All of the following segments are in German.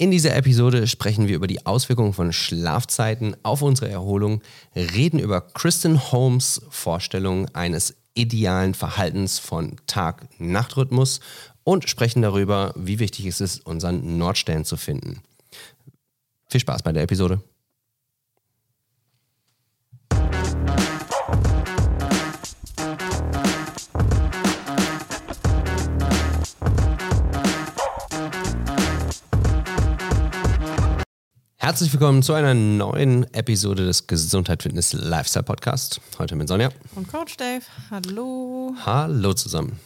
In dieser Episode sprechen wir über die Auswirkungen von Schlafzeiten auf unsere Erholung, reden über Kristen Holmes Vorstellung eines idealen Verhaltens von Tag-Nacht-Rhythmus und sprechen darüber, wie wichtig es ist, unseren Nordstern zu finden. Viel Spaß bei der Episode. Herzlich willkommen zu einer neuen Episode des Gesundheit Fitness Lifestyle Podcast. Heute mit Sonja. Und Coach Dave. Hallo. Hallo zusammen.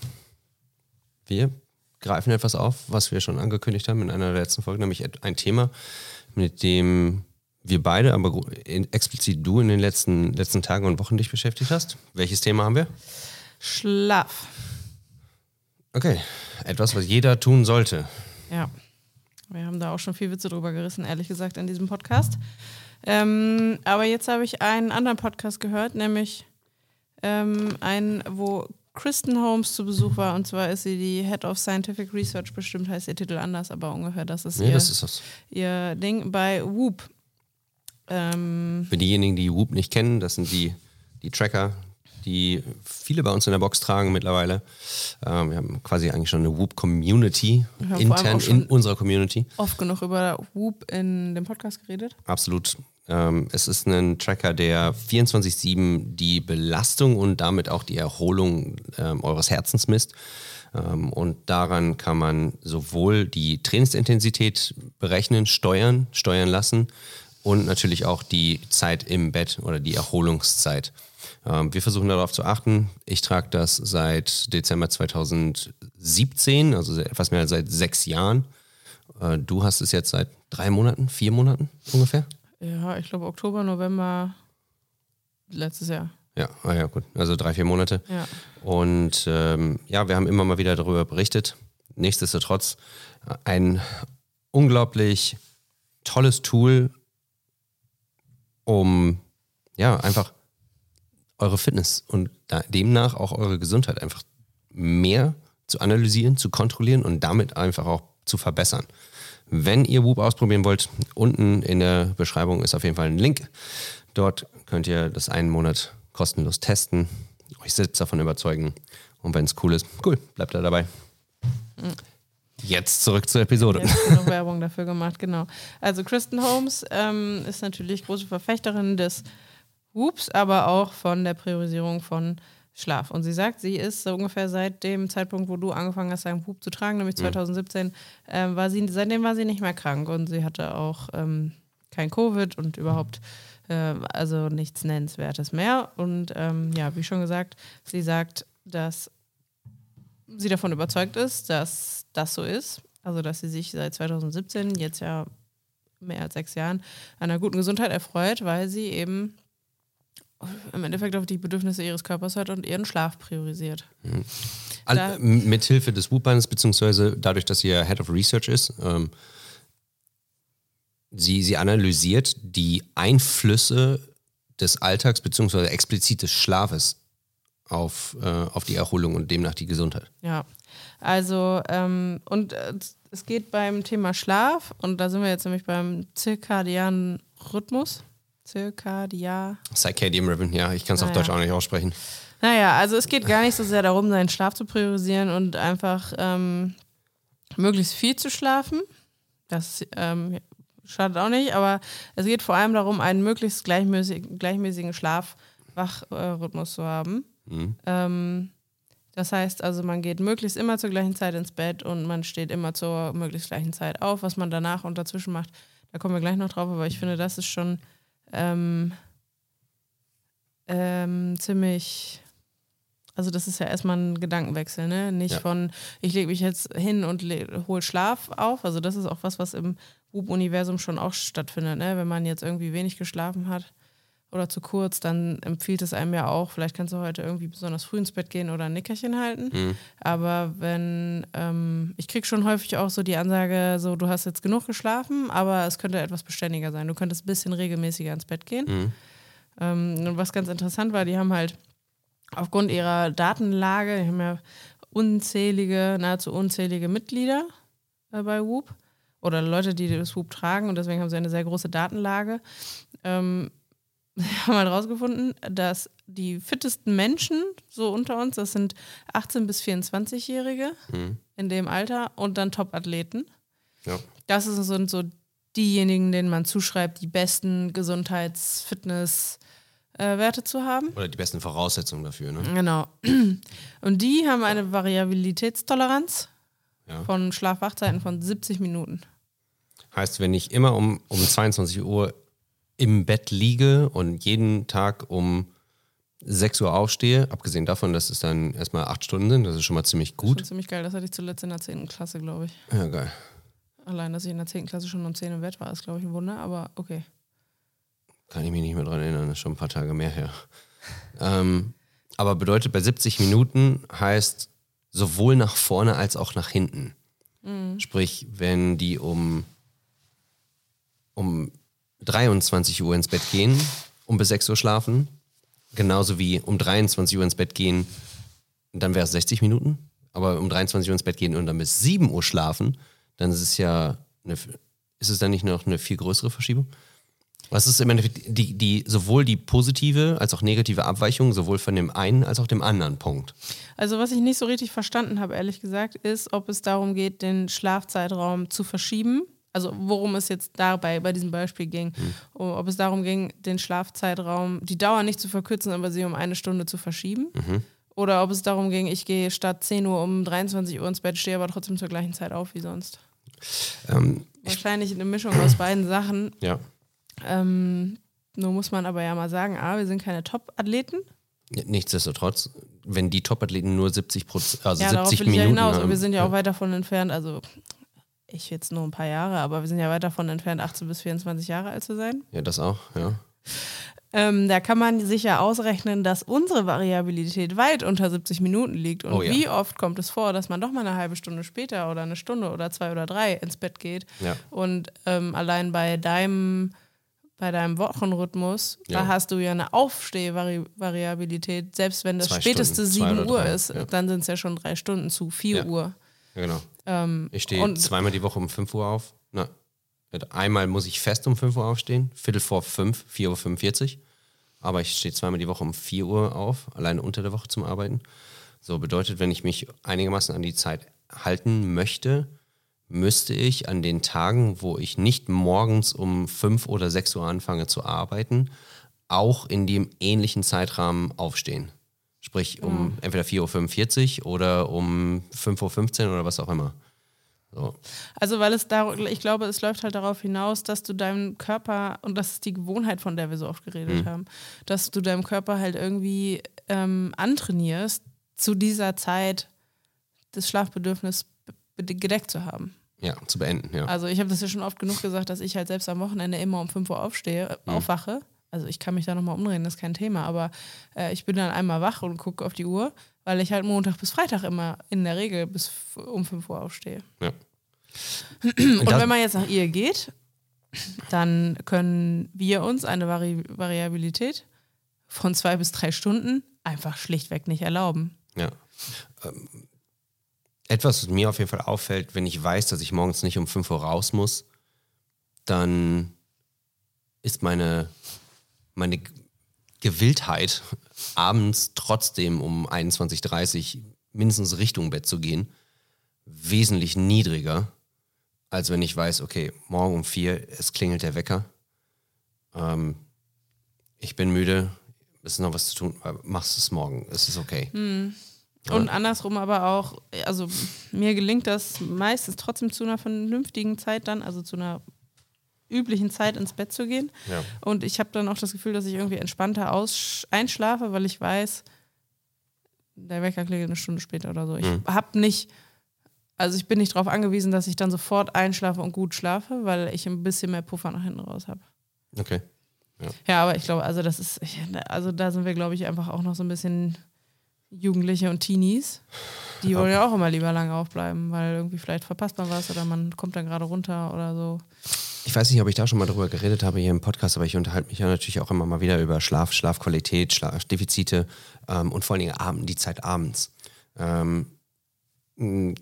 Wir greifen etwas auf, was wir schon angekündigt haben in einer der letzten Folgen, nämlich ein Thema, mit dem wir beide, aber explizit du in den letzten, letzten Tagen und Wochen dich beschäftigt hast. Welches Thema haben wir? Schlaf. Okay, etwas, was jeder tun sollte. Ja. Wir haben da auch schon viel Witze drüber gerissen, ehrlich gesagt, in diesem Podcast. Ähm, aber jetzt habe ich einen anderen Podcast gehört, nämlich ähm, einen, wo Kristen Holmes zu Besuch war. Und zwar ist sie die Head of Scientific Research, bestimmt heißt ihr Titel anders, aber ungefähr das ist, ja, ihr, das ist das. ihr Ding bei Whoop. Ähm, Für diejenigen, die Whoop nicht kennen, das sind die, die Tracker, die viele bei uns in der Box tragen mittlerweile. Ähm, wir haben quasi eigentlich schon eine Whoop-Community intern in unserer Community. Oft genug über Whoop in dem Podcast geredet. Absolut. Ähm, es ist ein Tracker, der 24-7 die Belastung und damit auch die Erholung ähm, eures Herzens misst. Ähm, und daran kann man sowohl die Trainingsintensität berechnen, steuern, steuern lassen und natürlich auch die Zeit im Bett oder die Erholungszeit. Ähm, wir versuchen darauf zu achten. Ich trage das seit Dezember 2017, also etwas mehr als seit sechs Jahren. Äh, du hast es jetzt seit drei Monaten, vier Monaten ungefähr? Ja, ich glaube Oktober, November letztes Jahr. Ja, ah ja, gut. Also drei, vier Monate. Ja. Und ähm, ja, wir haben immer mal wieder darüber berichtet. Nichtsdestotrotz ein unglaublich tolles Tool, um ja einfach eure Fitness und demnach auch eure Gesundheit einfach mehr zu analysieren, zu kontrollieren und damit einfach auch zu verbessern. Wenn ihr Whoop ausprobieren wollt, unten in der Beschreibung ist auf jeden Fall ein Link. Dort könnt ihr das einen Monat kostenlos testen, euch selbst davon überzeugen. Und wenn es cool ist, cool, bleibt da dabei. Jetzt zurück zur Episode. Jetzt genug Werbung dafür gemacht, genau. Also Kristen Holmes ähm, ist natürlich große Verfechterin des Whoops, aber auch von der Priorisierung von Schlaf. Und sie sagt, sie ist so ungefähr seit dem Zeitpunkt, wo du angefangen hast, deinen Whoop zu tragen, nämlich 2017, mhm. ähm, war sie, seitdem war sie nicht mehr krank und sie hatte auch ähm, kein Covid und überhaupt äh, also nichts Nennenswertes mehr. Und ähm, ja, wie schon gesagt, sie sagt, dass sie davon überzeugt ist, dass das so ist. Also, dass sie sich seit 2017, jetzt ja mehr als sechs Jahren, einer guten Gesundheit erfreut, weil sie eben im Endeffekt auf die Bedürfnisse ihres Körpers hört und ihren Schlaf priorisiert. Mhm. Da, Mithilfe des Whoop-Bandes, beziehungsweise dadurch, dass sie ja Head of Research ist, ähm, sie, sie analysiert die Einflüsse des Alltags, beziehungsweise explizit des Schlafes auf, äh, auf die Erholung und demnach die Gesundheit. Ja, also ähm, und äh, es geht beim Thema Schlaf und da sind wir jetzt nämlich beim zirkadianen Rhythmus. Circadia. Circadian Rhythm, ja, ich kann es naja. auf Deutsch auch nicht aussprechen. Naja, also es geht gar nicht so sehr darum, seinen Schlaf zu priorisieren und einfach ähm, möglichst viel zu schlafen. Das ähm, schadet auch nicht, aber es geht vor allem darum, einen möglichst gleichmäßig, gleichmäßigen Schlaf-Wach-Rhythmus zu haben. Mhm. Ähm, das heißt also, man geht möglichst immer zur gleichen Zeit ins Bett und man steht immer zur möglichst gleichen Zeit auf. Was man danach und dazwischen macht, da kommen wir gleich noch drauf, aber ich finde, das ist schon ähm, ähm, ziemlich. Also das ist ja erstmal ein Gedankenwechsel, ne? Nicht ja. von, ich lege mich jetzt hin und hole Schlaf auf. Also das ist auch was, was im Whoop-Universum schon auch stattfindet, ne? Wenn man jetzt irgendwie wenig geschlafen hat, oder zu kurz, dann empfiehlt es einem ja auch, vielleicht kannst du heute irgendwie besonders früh ins Bett gehen oder ein Nickerchen halten. Mhm. Aber wenn, ähm, ich kriege schon häufig auch so die Ansage, so du hast jetzt genug geschlafen, aber es könnte etwas beständiger sein. Du könntest ein bisschen regelmäßiger ins Bett gehen. Mhm. Ähm, und was ganz interessant war, die haben halt aufgrund ihrer Datenlage, die haben ja unzählige, nahezu unzählige Mitglieder äh, bei Whoop oder Leute, die das Whoop tragen und deswegen haben sie eine sehr große Datenlage, ähm, haben halt rausgefunden, dass die fittesten Menschen so unter uns, das sind 18- bis 24-Jährige Mhm. in dem Alter und dann Top-Athleten. Ja. Das sind so diejenigen, denen man zuschreibt, die besten Gesundheits-, Fitness- äh, Werte zu haben. Oder die besten Voraussetzungen dafür, ne? Genau. Und die haben eine Variabilitätstoleranz Ja. von Schlaf-Wachzeiten von 70 Minuten. Heißt, wenn ich immer um, um 22 Uhr im Bett liege und jeden Tag um 6 Uhr aufstehe, abgesehen davon, dass es dann erstmal 8 Stunden sind, das ist schon mal ziemlich Gut. gut. ziemlich geil. Das hatte ich zuletzt in der 10. Klasse, glaube ich. Ja, geil. Allein, dass ich in der 10. Klasse schon um 10 im Bett war, ist, glaube ich, ein Wunder, aber okay. Kann ich mich nicht mehr dran erinnern, das ist schon ein paar Tage mehr her. ähm, aber bedeutet bei 70 Minuten heißt sowohl nach vorne als auch nach hinten. Sprich, wenn die um, um 23 Uhr ins Bett gehen und bis 6 Uhr schlafen, genauso wie um 23 Uhr ins Bett gehen, dann wäre es 60 Minuten. Aber um 23 Uhr ins Bett gehen und dann bis 7 Uhr schlafen, dann ist es ja eine, ist es dann nicht noch eine viel größere Verschiebung? Was ist im Endeffekt die, die, sowohl die positive als auch negative Abweichung, sowohl von dem einen als auch dem anderen Punkt? Also, was ich nicht so richtig verstanden habe, ehrlich gesagt, ist, ob es darum geht, den Schlafzeitraum zu verschieben. Also, worum es jetzt dabei bei diesem Beispiel ging. Ob es darum ging, den Schlafzeitraum, die Dauer nicht zu verkürzen, aber sie um eine Stunde zu verschieben. Oder ob es darum ging, ich gehe statt 10 Uhr um 23 Uhr ins Bett, stehe aber trotzdem zur gleichen Zeit auf wie sonst. Ähm, Wahrscheinlich eine Mischung aus beiden Sachen. ja. Ähm, nur muss man aber ja mal sagen, A, wir sind keine Top-Athleten. Nichtsdestotrotz, wenn die Top-Athleten nur 70 Prozent, also Ja, darauf 70 will ich ja Minuten hinaus. Und wir sind ja auch weit davon entfernt, also ich jetzt nur ein paar Jahre, aber wir sind ja weit davon entfernt, 18 bis 24 Jahre alt zu sein. ja, das auch, ja. Ähm, da kann man sich ja ausrechnen, dass unsere Variabilität weit unter 70 Minuten liegt. Und Oh ja. wie oft kommt es vor, dass man doch mal eine halbe Stunde später oder eine Stunde oder zwei oder drei ins Bett geht? Ja. Und ähm, allein bei deinem, bei deinem Wochenrhythmus, Ja. da hast du ja eine Aufstehvariabilität, selbst wenn das Zwei späteste Stunden, zwei 7 oder Uhr drei, ist, dann sind es ja schon drei Stunden zu 4 Ja. Uhr. Ja, genau. Ähm, Ich stehe zweimal die Woche um 5 Uhr auf. Na, einmal muss ich fest um 5 Uhr aufstehen, Viertel vor 5, 4.45 Uhr. Aber ich stehe zweimal die Woche um 4 Uhr auf, alleine unter der Woche zum Arbeiten. So bedeutet, wenn ich mich einigermaßen an die Zeit halten möchte, müsste ich an den Tagen, wo ich nicht morgens um 5 oder 6 Uhr anfange zu arbeiten, auch in dem ähnlichen Zeitrahmen aufstehen. Sprich um entweder 4.45 Uhr oder um 5.15 Uhr oder was auch immer. So. Also weil es da, ich glaube, es läuft halt darauf hinaus, dass du deinem Körper, und das ist die Gewohnheit, von der wir so oft geredet haben, dass du deinem Körper halt irgendwie ähm, antrainierst, zu dieser Zeit das Schlafbedürfnis be- gedeckt zu haben. Ja, zu beenden, ja. Also ich habe das ja schon oft genug gesagt, dass ich halt selbst am Wochenende immer um 5 Uhr aufstehe, äh, aufwache. Also ich kann mich da nochmal umdrehen, das ist kein Thema, aber äh, ich bin dann einmal wach und gucke auf die Uhr, weil ich halt Montag bis Freitag immer in der Regel bis um 5 Uhr aufstehe. ja. Und wenn man jetzt nach ihr geht, dann können wir uns eine Vari Variabilität von zwei bis drei Stunden einfach schlichtweg nicht erlauben. Ja. Ähm, etwas, was mir auf jeden Fall auffällt, wenn ich weiß, dass ich morgens nicht um 5 Uhr raus muss, dann ist meine, meine Gewilltheit, abends trotzdem um 21.30 Uhr mindestens Richtung Bett zu gehen, wesentlich niedriger, als wenn ich weiß, okay, morgen um 4 es klingelt der Wecker. Ähm, ich bin müde, es ist noch was zu tun, machst es morgen, es ist okay. Und andersrum aber auch, also mir gelingt das meistens trotzdem zu einer vernünftigen Zeit dann, also zu einer üblichen Zeit ins Bett zu gehen. Ja. Und ich habe dann auch das Gefühl, dass ich irgendwie entspannter einschlafe, weil ich weiß, der Wecker klingelt eine Stunde später oder so. Ich Mhm. habe nicht, also ich bin nicht darauf angewiesen, dass ich dann sofort einschlafe und gut schlafe, weil ich ein bisschen mehr Puffer nach hinten raus habe. Okay. Ja, aber ich glaube, also das ist, also da sind wir, glaube ich, einfach auch noch so ein bisschen Jugendliche und Teenies. Die wollen ja auch immer lieber lange aufbleiben, weil irgendwie vielleicht verpasst man was oder man kommt dann gerade runter oder so. Ich weiß nicht, ob ich da schon mal drüber geredet habe hier im Podcast, aber ich unterhalte mich ja natürlich auch immer mal wieder über Schlaf, Schlafqualität, Schlafdefizite ähm, und vor allen Dingen Abend, die Zeit abends. Ähm, mh,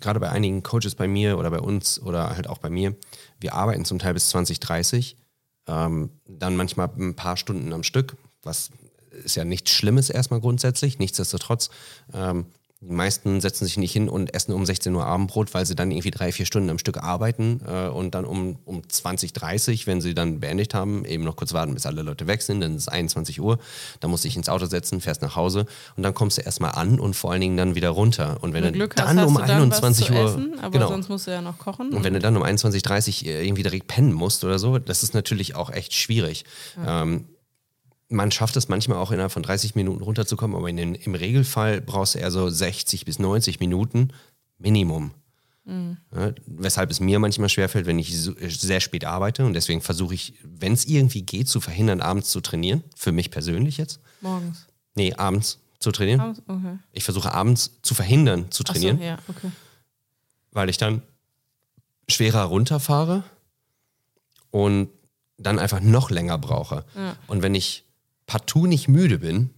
gerade bei einigen Coaches bei mir oder bei uns oder halt auch bei mir, wir arbeiten zum Teil bis 2030, ähm, dann manchmal ein paar Stunden am Stück, was ist ja nichts Schlimmes erstmal grundsätzlich. Nichtsdestotrotz ähm, die meisten setzen sich nicht hin und essen um 16 Uhr Abendbrot, weil sie dann irgendwie drei, vier Stunden am Stück arbeiten äh, und dann um, um 20, 30, wenn sie dann beendigt haben, eben noch kurz warten, bis alle Leute weg sind, dann ist es 21 Uhr, dann musst du dich ins Auto setzen, fährst nach Hause und dann kommst du erstmal an und vor allen Dingen dann wieder runter. Und wenn du Glück dann hast, um hast du dann 21 was Uhr. essen, aber genau. sonst musst du ja noch kochen. Und wenn du dann um 21.30 Uhr irgendwie direkt pennen musst oder so, das ist natürlich auch echt schwierig. Ähm, man schafft es manchmal auch innerhalb von 30 Minuten runterzukommen, aber in den, im Regelfall brauchst du eher so 60 bis 90 Minuten Minimum. Ja, weshalb es mir manchmal schwerfällt, wenn ich so, sehr spät arbeite und deswegen versuche ich, wenn es irgendwie geht, zu verhindern, abends zu trainieren. Für mich persönlich jetzt. Morgens. Nee, abends zu trainieren. Abends? Okay. Ich versuche abends zu verhindern, zu Ach so, trainieren, ja, okay. weil ich dann schwerer runterfahre und dann einfach noch länger brauche. Ja. Und wenn ich partout nicht müde bin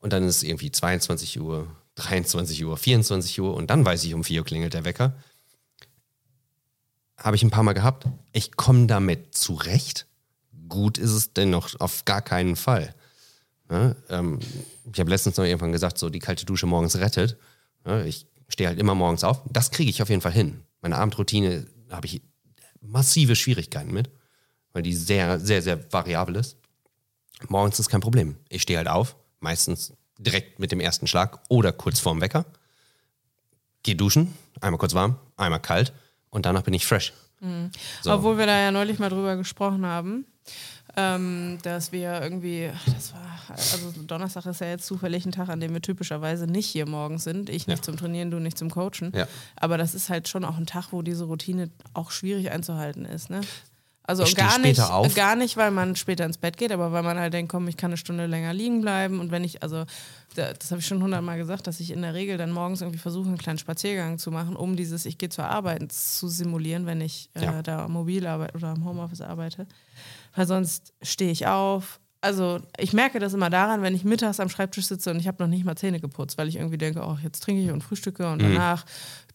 und dann ist es irgendwie 22 Uhr, 23 Uhr, 24 Uhr und dann weiß ich, um 4 Uhr klingelt der Wecker, habe ich ein paar Mal gehabt. Ich komme damit zurecht. Gut ist es dennoch auf gar keinen Fall. Ja, ähm, ich habe letztens noch irgendwann gesagt, so die kalte Dusche morgens rettet. Ja, ich stehe halt immer morgens auf. Das kriege ich auf jeden Fall hin. Meine Abendroutine habe ich massive Schwierigkeiten mit, weil die sehr, sehr, sehr variabel ist. Morgens ist kein Problem. Ich stehe halt auf, meistens direkt mit dem ersten Schlag oder kurz vorm Wecker. Gehe duschen, einmal kurz warm, einmal kalt und danach bin ich fresh. So. Obwohl wir da ja neulich mal drüber gesprochen haben, ähm, dass wir irgendwie, das war, also Donnerstag ist ja jetzt zufällig ein Tag, an dem wir typischerweise nicht hier morgens sind. Ich nicht Ja. zum Trainieren, du nicht zum Coachen. Ja. Aber das ist halt schon auch ein Tag, wo diese Routine auch schwierig einzuhalten ist, ne? Also Ich gar nicht, auf. gar nicht, weil man später ins Bett geht, aber weil man halt denkt, komm, ich kann eine Stunde länger liegen bleiben. Und wenn ich, also da- das habe ich schon hundertmal gesagt, dass ich in der Regel dann morgens irgendwie versuche, einen kleinen Spaziergang zu machen, um dieses Ich gehe zur Arbeit zu simulieren, wenn ich äh, Ja. da mobil arbeite oder im Homeoffice arbeite. Weil sonst stehe ich auf. Also ich merke das immer daran, wenn ich mittags am Schreibtisch sitze und ich habe noch nicht mal Zähne geputzt, weil ich irgendwie denke, oh, jetzt trinke ich und frühstücke und danach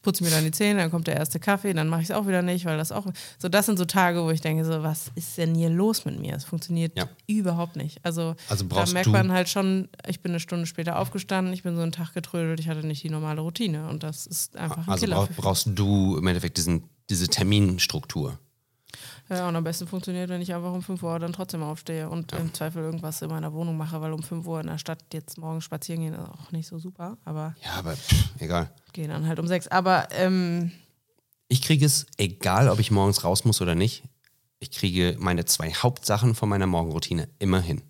putze mir dann die Zähne, dann kommt der erste Kaffee, dann mache ich es auch wieder nicht, weil das auch so das sind so Tage, wo ich denke so, was ist denn hier los mit mir? Es funktioniert Ja. überhaupt nicht. Also, Also da merkt man halt schon, ich bin eine Stunde später aufgestanden, ich bin so einen Tag getrödelt, ich hatte nicht die normale Routine und das ist einfach ein Also Killer. für- brauchst du im Endeffekt diesen, diese Terminstruktur. Ja, und am besten funktioniert, wenn ich einfach um 5 Uhr dann trotzdem aufstehe und im Zweifel irgendwas in meiner Wohnung mache, weil um 5 Uhr in der Stadt jetzt morgen spazieren gehen ist auch nicht so super, aber Ja, aber pff, egal. gehen dann halt um 6. Aber ähm, Ich kriege es, egal ob ich morgens raus muss oder nicht, ich kriege meine zwei Hauptsachen von meiner Morgenroutine immer hin.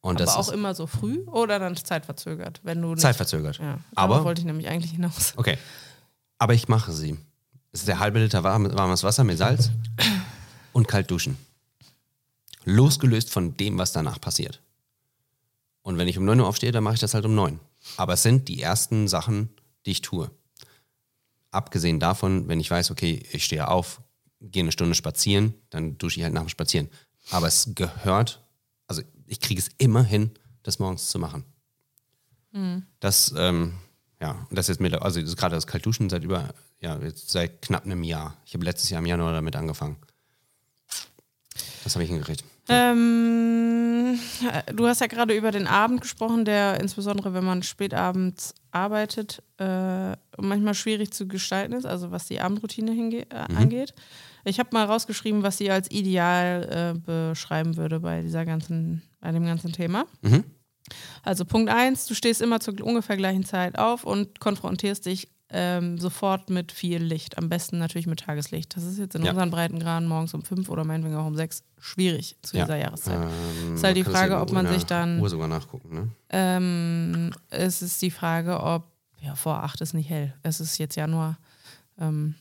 Und aber auch immer so früh oder dann zeitverzögert, wenn du nicht, zeitverzögert. Ja, Aber- wollte ich nämlich eigentlich hinaus. Okay. Aber ich mache sie. Es ist der halbe Liter warm, warmes Wasser mit Salz und kalt duschen. Losgelöst von dem, was danach passiert. Und wenn ich um 9 Uhr aufstehe, dann mache ich das halt um 9. Aber es sind die ersten Sachen, die ich tue. Abgesehen davon, wenn ich weiß, okay, ich stehe auf, gehe eine Stunde spazieren, dann dusche ich halt nach dem Spazieren. Aber es gehört, also ich kriege es immer hin, das morgens zu machen. Das, ähm, ja, und das ist mir, also gerade das Kaltduschen seit über, ja, jetzt seit knapp einem Jahr. Ich habe letztes Jahr im Januar damit angefangen. Das habe ich hingekriegt. Ähm, äh, du hast ja gerade über den Abend gesprochen, der insbesondere, wenn man spät abends arbeitet, äh, manchmal schwierig zu gestalten ist, also was die Abendroutine äh, angeht. Ich habe mal rausgeschrieben, was sie als ideal äh, beschreiben würde bei dieser ganzen, bei dem ganzen Thema. Mhm. Also Punkt eins: du stehst immer zur ungefähr gleichen Zeit auf und konfrontierst dich ähm, sofort mit viel Licht. Am besten natürlich mit Tageslicht. Das ist jetzt in Ja. unseren Breitengraden morgens um fünf oder meinetwegen auch um sechs schwierig zu Ja. dieser Jahreszeit. Ähm, Ist halt die Frage, ob man sich dann- Uhr sogar nachgucken, ne? Ähm, es ist die Frage, ob, ja, vor acht ist nicht hell. Es ist jetzt Januar. Ähm,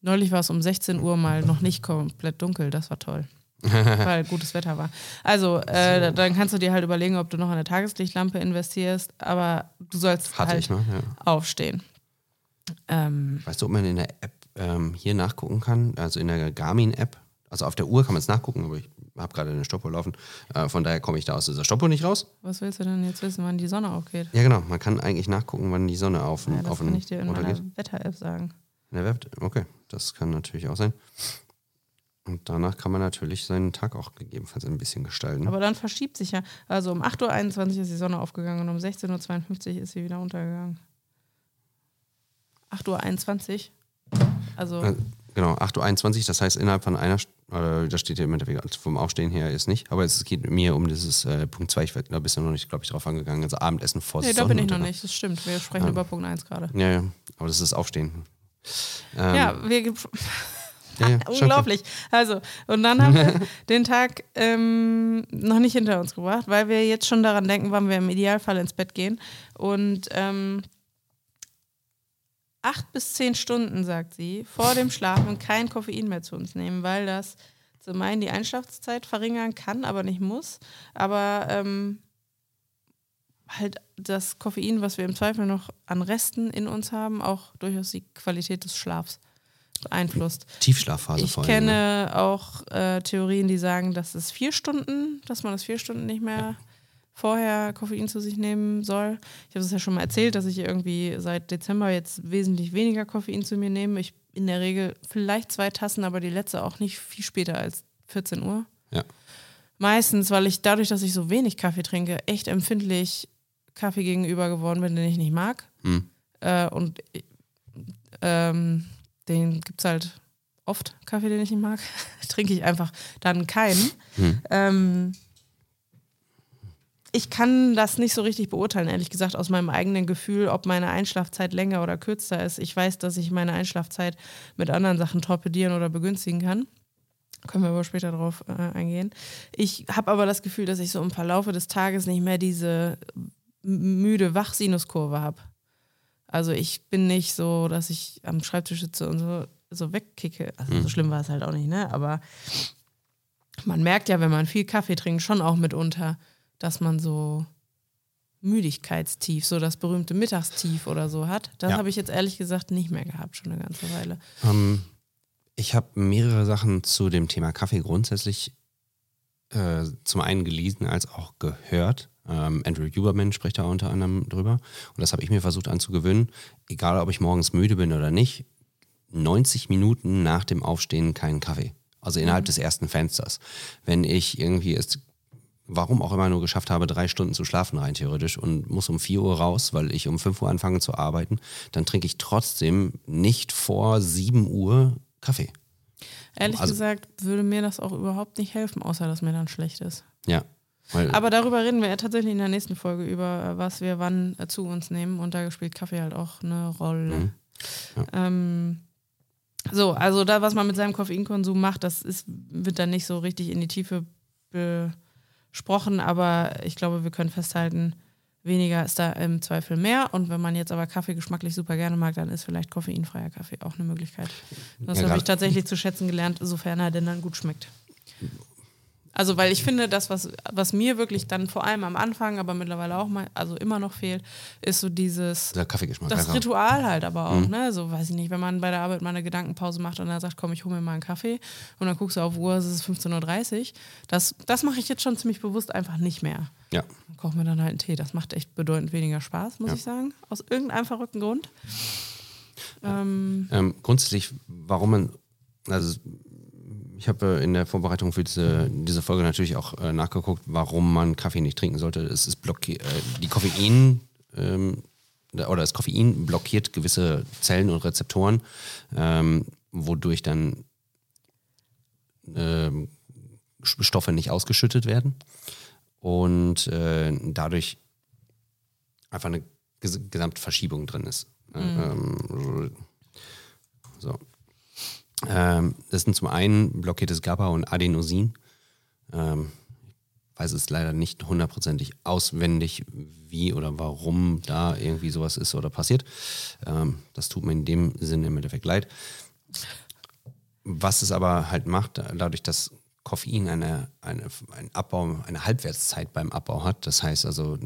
neulich war es um 16 Uhr mal noch nicht komplett dunkel. Das war toll. weil gutes Wetter war. Also, äh, dann kannst du dir halt überlegen, ob du noch eine Tageslichtlampe investierst, aber du sollst Hatte halt ich, ne? Ja. aufstehen. Ähm, Weißt du, ob man in der App ähm, hier nachgucken kann? Also in der Garmin-App. Also auf der Uhr kann man es nachgucken, aber ich habe gerade eine Stoppuhr laufen. Äh, von daher komme ich da aus dieser Stoppuhr nicht raus. Was willst du denn jetzt wissen, wann die Sonne aufgeht? Ja, genau. Man kann eigentlich nachgucken, wann die Sonne auf, Ja, das kann ich dir in meiner. Wetter-App sagen. In der Web okay, das kann natürlich auch sein. Und danach kann man natürlich seinen Tag auch gegebenenfalls ein bisschen gestalten. Aber dann verschiebt sich ja. Also um 8.21 Uhr ist die Sonne aufgegangen und um 16.52 Uhr ist sie wieder untergegangen. 8.21 Uhr. Also, Äh, genau, 8.21 Uhr, das heißt innerhalb von einer, St- äh, das steht ja im Endeffekt also vom Aufstehen her ist nicht, aber es geht mir um dieses äh, Punkt 2, ich werd- da bist du noch nicht, glaube ich, drauf angegangen, also Abendessen vor nee, da bin ich noch nicht. Das stimmt. Wir sprechen über Punkt 1 gerade. Ja, ja, aber das ist Aufstehen. Ähm, Ja, wir, ja, ja, Unglaublich. Also, und dann haben wir den Tag ähm, noch nicht hinter uns gebracht, weil wir jetzt schon daran denken, wann wir im Idealfall ins Bett gehen. Und ähm, acht bis zehn Stunden, sagt sie, vor dem Schlafen kein Koffein mehr zu uns nehmen, weil das zum einen die Einschlafzeit verringern kann, aber nicht muss. Aber ähm, halt das Koffein, was wir im Zweifel noch an Resten in uns haben, auch durchaus die Qualität des Schlafs beeinflusst. Tiefschlafphase Ich ne? kenne auch äh, Theorien, die sagen, dass es vier Stunden, dass man das vier Stunden nicht mehr vorher Koffein zu sich nehmen soll. Ich habe es ja schon mal erzählt, dass ich irgendwie seit Dezember jetzt wesentlich weniger Koffein zu mir nehme. Ich in der Regel vielleicht zwei Tassen, aber die letzte auch nicht viel später als 14 Uhr. Ja. Meistens, weil ich dadurch, dass ich so wenig Kaffee trinke, echt empfindlich Kaffee gegenüber geworden bin, den ich nicht mag. Hm. Äh, und ähm, den gibt es halt oft, Kaffee, den ich nicht mag. Trinke ich einfach dann keinen. Hm. Ähm, ich kann das nicht so richtig beurteilen, ehrlich gesagt, aus meinem eigenen Gefühl, ob meine Einschlafzeit länger oder kürzer ist. Ich weiß, dass ich meine Einschlafzeit mit anderen Sachen torpedieren oder begünstigen kann. Können wir aber später drauf äh, eingehen. Ich habe aber das Gefühl, dass ich so im Verlaufe des Tages nicht mehr diese müde Wach-Sinuskurve habe. Also ich bin nicht so, dass ich am Schreibtisch sitze und so, so wegkicke. Also so schlimm war es halt auch nicht, ne? Aber man merkt ja, wenn man viel Kaffee trinkt, schon auch mitunter, dass man so Müdigkeitstief, so das berühmte Mittagstief oder so hat. Das Ja. habe ich jetzt ehrlich gesagt nicht mehr gehabt, schon eine ganze Weile. Ähm, ich habe mehrere Sachen zu dem Thema Kaffee grundsätzlich äh, zum einen gelesen als auch gehört. Ähm, Andrew Huberman spricht da unter anderem drüber. Und das habe ich mir versucht anzugewöhnen. Egal, ob ich morgens müde bin oder nicht, 90 Minuten nach dem Aufstehen keinen Kaffee. Also innerhalb des ersten Fensters. Wenn ich irgendwie es, warum auch immer nur geschafft habe, drei Stunden zu schlafen rein theoretisch und muss um 4 Uhr raus, weil ich um 5 Uhr anfange zu arbeiten, dann trinke ich trotzdem nicht vor 7 Uhr Kaffee. Ehrlich Also- gesagt würde mir das auch überhaupt nicht helfen, außer dass mir dann schlecht ist. Ja. Aber darüber reden wir ja tatsächlich in der nächsten Folge, über äh, was wir wann äh, zu uns nehmen. Und da spielt Kaffee halt auch eine Rolle. Mhm. Ja. Ähm, so, also da, was man mit seinem Koffeinkonsum macht, das ist, wird dann nicht so richtig in die Tiefe besprochen. Aber ich glaube, wir können festhalten, weniger ist da im Zweifel mehr. Und wenn man jetzt aber Kaffee geschmacklich super gerne mag, dann ist vielleicht koffeinfreier Kaffee auch eine Möglichkeit. Das Ja, habe ich tatsächlich zu schätzen gelernt, sofern er denn dann gut schmeckt. Also, weil ich finde, das, was, was mir wirklich dann vor allem am Anfang, aber mittlerweile auch mal, also immer noch fehlt, ist so dieses, der Kaffeegeschmack. das einfach. Ritual halt aber auch, Mhm. ne? So, weiß ich nicht, wenn man bei der Arbeit mal eine Gedankenpause macht und dann sagt, komm, ich hole mir mal einen Kaffee und dann guckst du auf Uhr, es ist 15.30 Uhr. Das, das mache ich jetzt schon ziemlich bewusst einfach nicht mehr. Ja. Dann koche mir dann halt einen Tee. Das macht echt bedeutend weniger Spaß, muss Ja. ich sagen. Aus irgendeinem verrückten Grund. Ähm, Ähm, grundsätzlich, warum man, also ich habe äh, in der Vorbereitung für diese, diese Folge natürlich auch äh, nachgeguckt, warum man Kaffee nicht trinken sollte. Es ist blockiert, äh, die Koffein ähm, oder das Koffein blockiert gewisse Zellen und Rezeptoren, ähm, wodurch dann ähm, Stoffe nicht ausgeschüttet werden und äh, dadurch einfach eine ges Gesamtverschiebung drin ist. Ähm, so. Ähm, das sind zum einen blockiertes GABA und Adenosin. Ähm, ich weiß es leider nicht hundertprozentig auswendig, wie oder warum da irgendwie sowas ist oder passiert. Ähm, das tut mir in dem Sinne im Endeffekt leid. Was es aber halt macht, dadurch, dass Koffein eine, eine, ein Abbau, eine Halbwertszeit beim Abbau hat, das heißt also,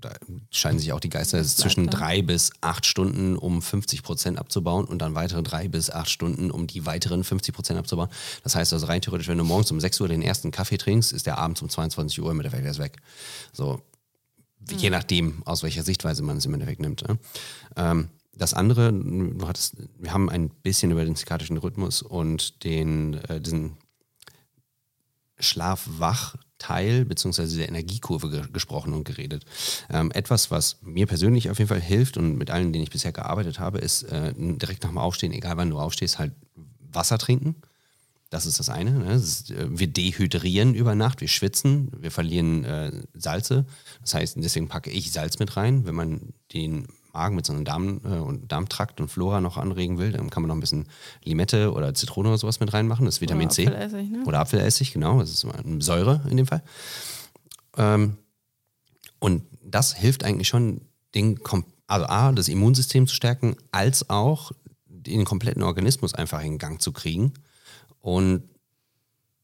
da scheinen sich auch die Geister, ist zwischen drei bis acht Stunden, um 50 Prozent abzubauen und dann weitere drei bis acht Stunden, um die weiteren 50 Prozent abzubauen. Das heißt also rein theoretisch, wenn du morgens um 6 Uhr den ersten Kaffee trinkst, ist der abends um 22 Uhr im Endeffekt erst weg. So, je nachdem, aus welcher Sichtweise man es im Endeffekt nimmt. Ne? Ähm, das andere, du hattest, wir haben ein bisschen über den zirkadischen Rhythmus und den, äh, diesen Schlaf-Wach-Teil beziehungsweise der Energiekurve ge gesprochen und geredet. Ähm, etwas, was mir persönlich auf jeden Fall hilft und mit allen, denen ich bisher gearbeitet habe, ist äh, direkt nach dem Aufstehen, egal wann du aufstehst, halt Wasser trinken. Das ist das eine. Ne? Das ist, äh, wir dehydrieren über Nacht, wir schwitzen, wir verlieren äh, Salze. Das heißt, deswegen packe ich Salz mit rein. Wenn man den Magen mit so einem Darm, äh, und Darmtrakt und Flora noch anregen will, dann kann man noch ein bisschen Limette oder Zitrone oder sowas mit reinmachen. Das ist Vitamin Oder C. Apfelessig, ne? Oder Apfelessig, genau. Das ist eine Säure in dem Fall. Ähm, und das hilft eigentlich schon, den, also A, das Immunsystem zu stärken, als auch den kompletten Organismus einfach in Gang zu kriegen. Und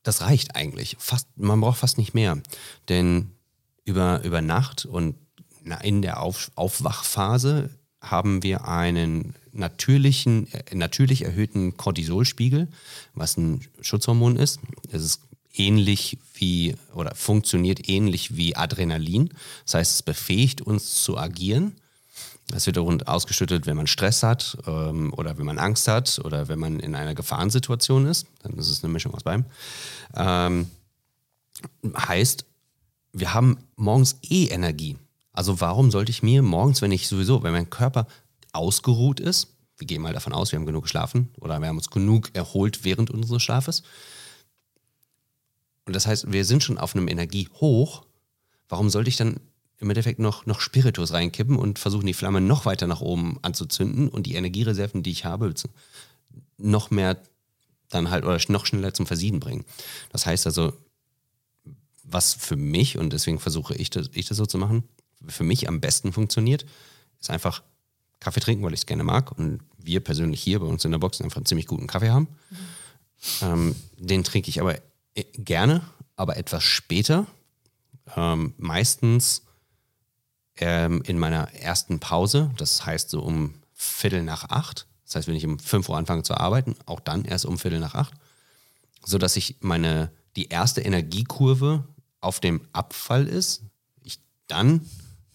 das reicht eigentlich. Fast, man braucht fast nicht mehr. Denn über, über Nacht und in der Auf, Aufwachphase haben wir einen natürlichen, äh, natürlich erhöhten Cortisolspiegel, was ein Schutzhormon ist. Es ist ähnlich wie oder funktioniert ähnlich wie Adrenalin. Das heißt, es befähigt uns zu agieren. Das wird rund ausgeschüttet, wenn man Stress hat ähm, oder wenn man Angst hat oder wenn man in einer Gefahrensituation ist. Dann ist es eine Mischung aus beidem. Ähm, heißt, wir haben morgens eh Energie. Also warum sollte ich mir morgens, wenn ich sowieso, wenn mein Körper ausgeruht ist, wir gehen mal davon aus, wir haben genug geschlafen oder wir haben uns genug erholt während unseres Schlafes. Und das heißt, wir sind schon auf einem Energiehoch. Warum sollte ich dann im Endeffekt noch, noch Spiritus reinkippen und versuchen, die Flamme noch weiter nach oben anzuzünden und die Energiereserven, die ich habe, noch mehr dann halt oder noch schneller zum Versieden bringen. Das heißt also, was für mich, und deswegen versuche ich das, ich das so zu machen, für mich am besten funktioniert, ist einfach Kaffee trinken, weil ich es gerne mag. Und wir persönlich hier bei uns in der Box einfach einen ziemlich guten Kaffee haben. Ähm, den trinke ich aber äh, gerne, aber etwas später. Ähm, meistens ähm, in meiner ersten Pause, das heißt so um Viertel nach acht. Das heißt, wenn ich um 5 Uhr anfange zu arbeiten, auch dann erst um Viertel nach acht, sodass ich meine, die erste Energiekurve auf dem Abfall ist. Ich dann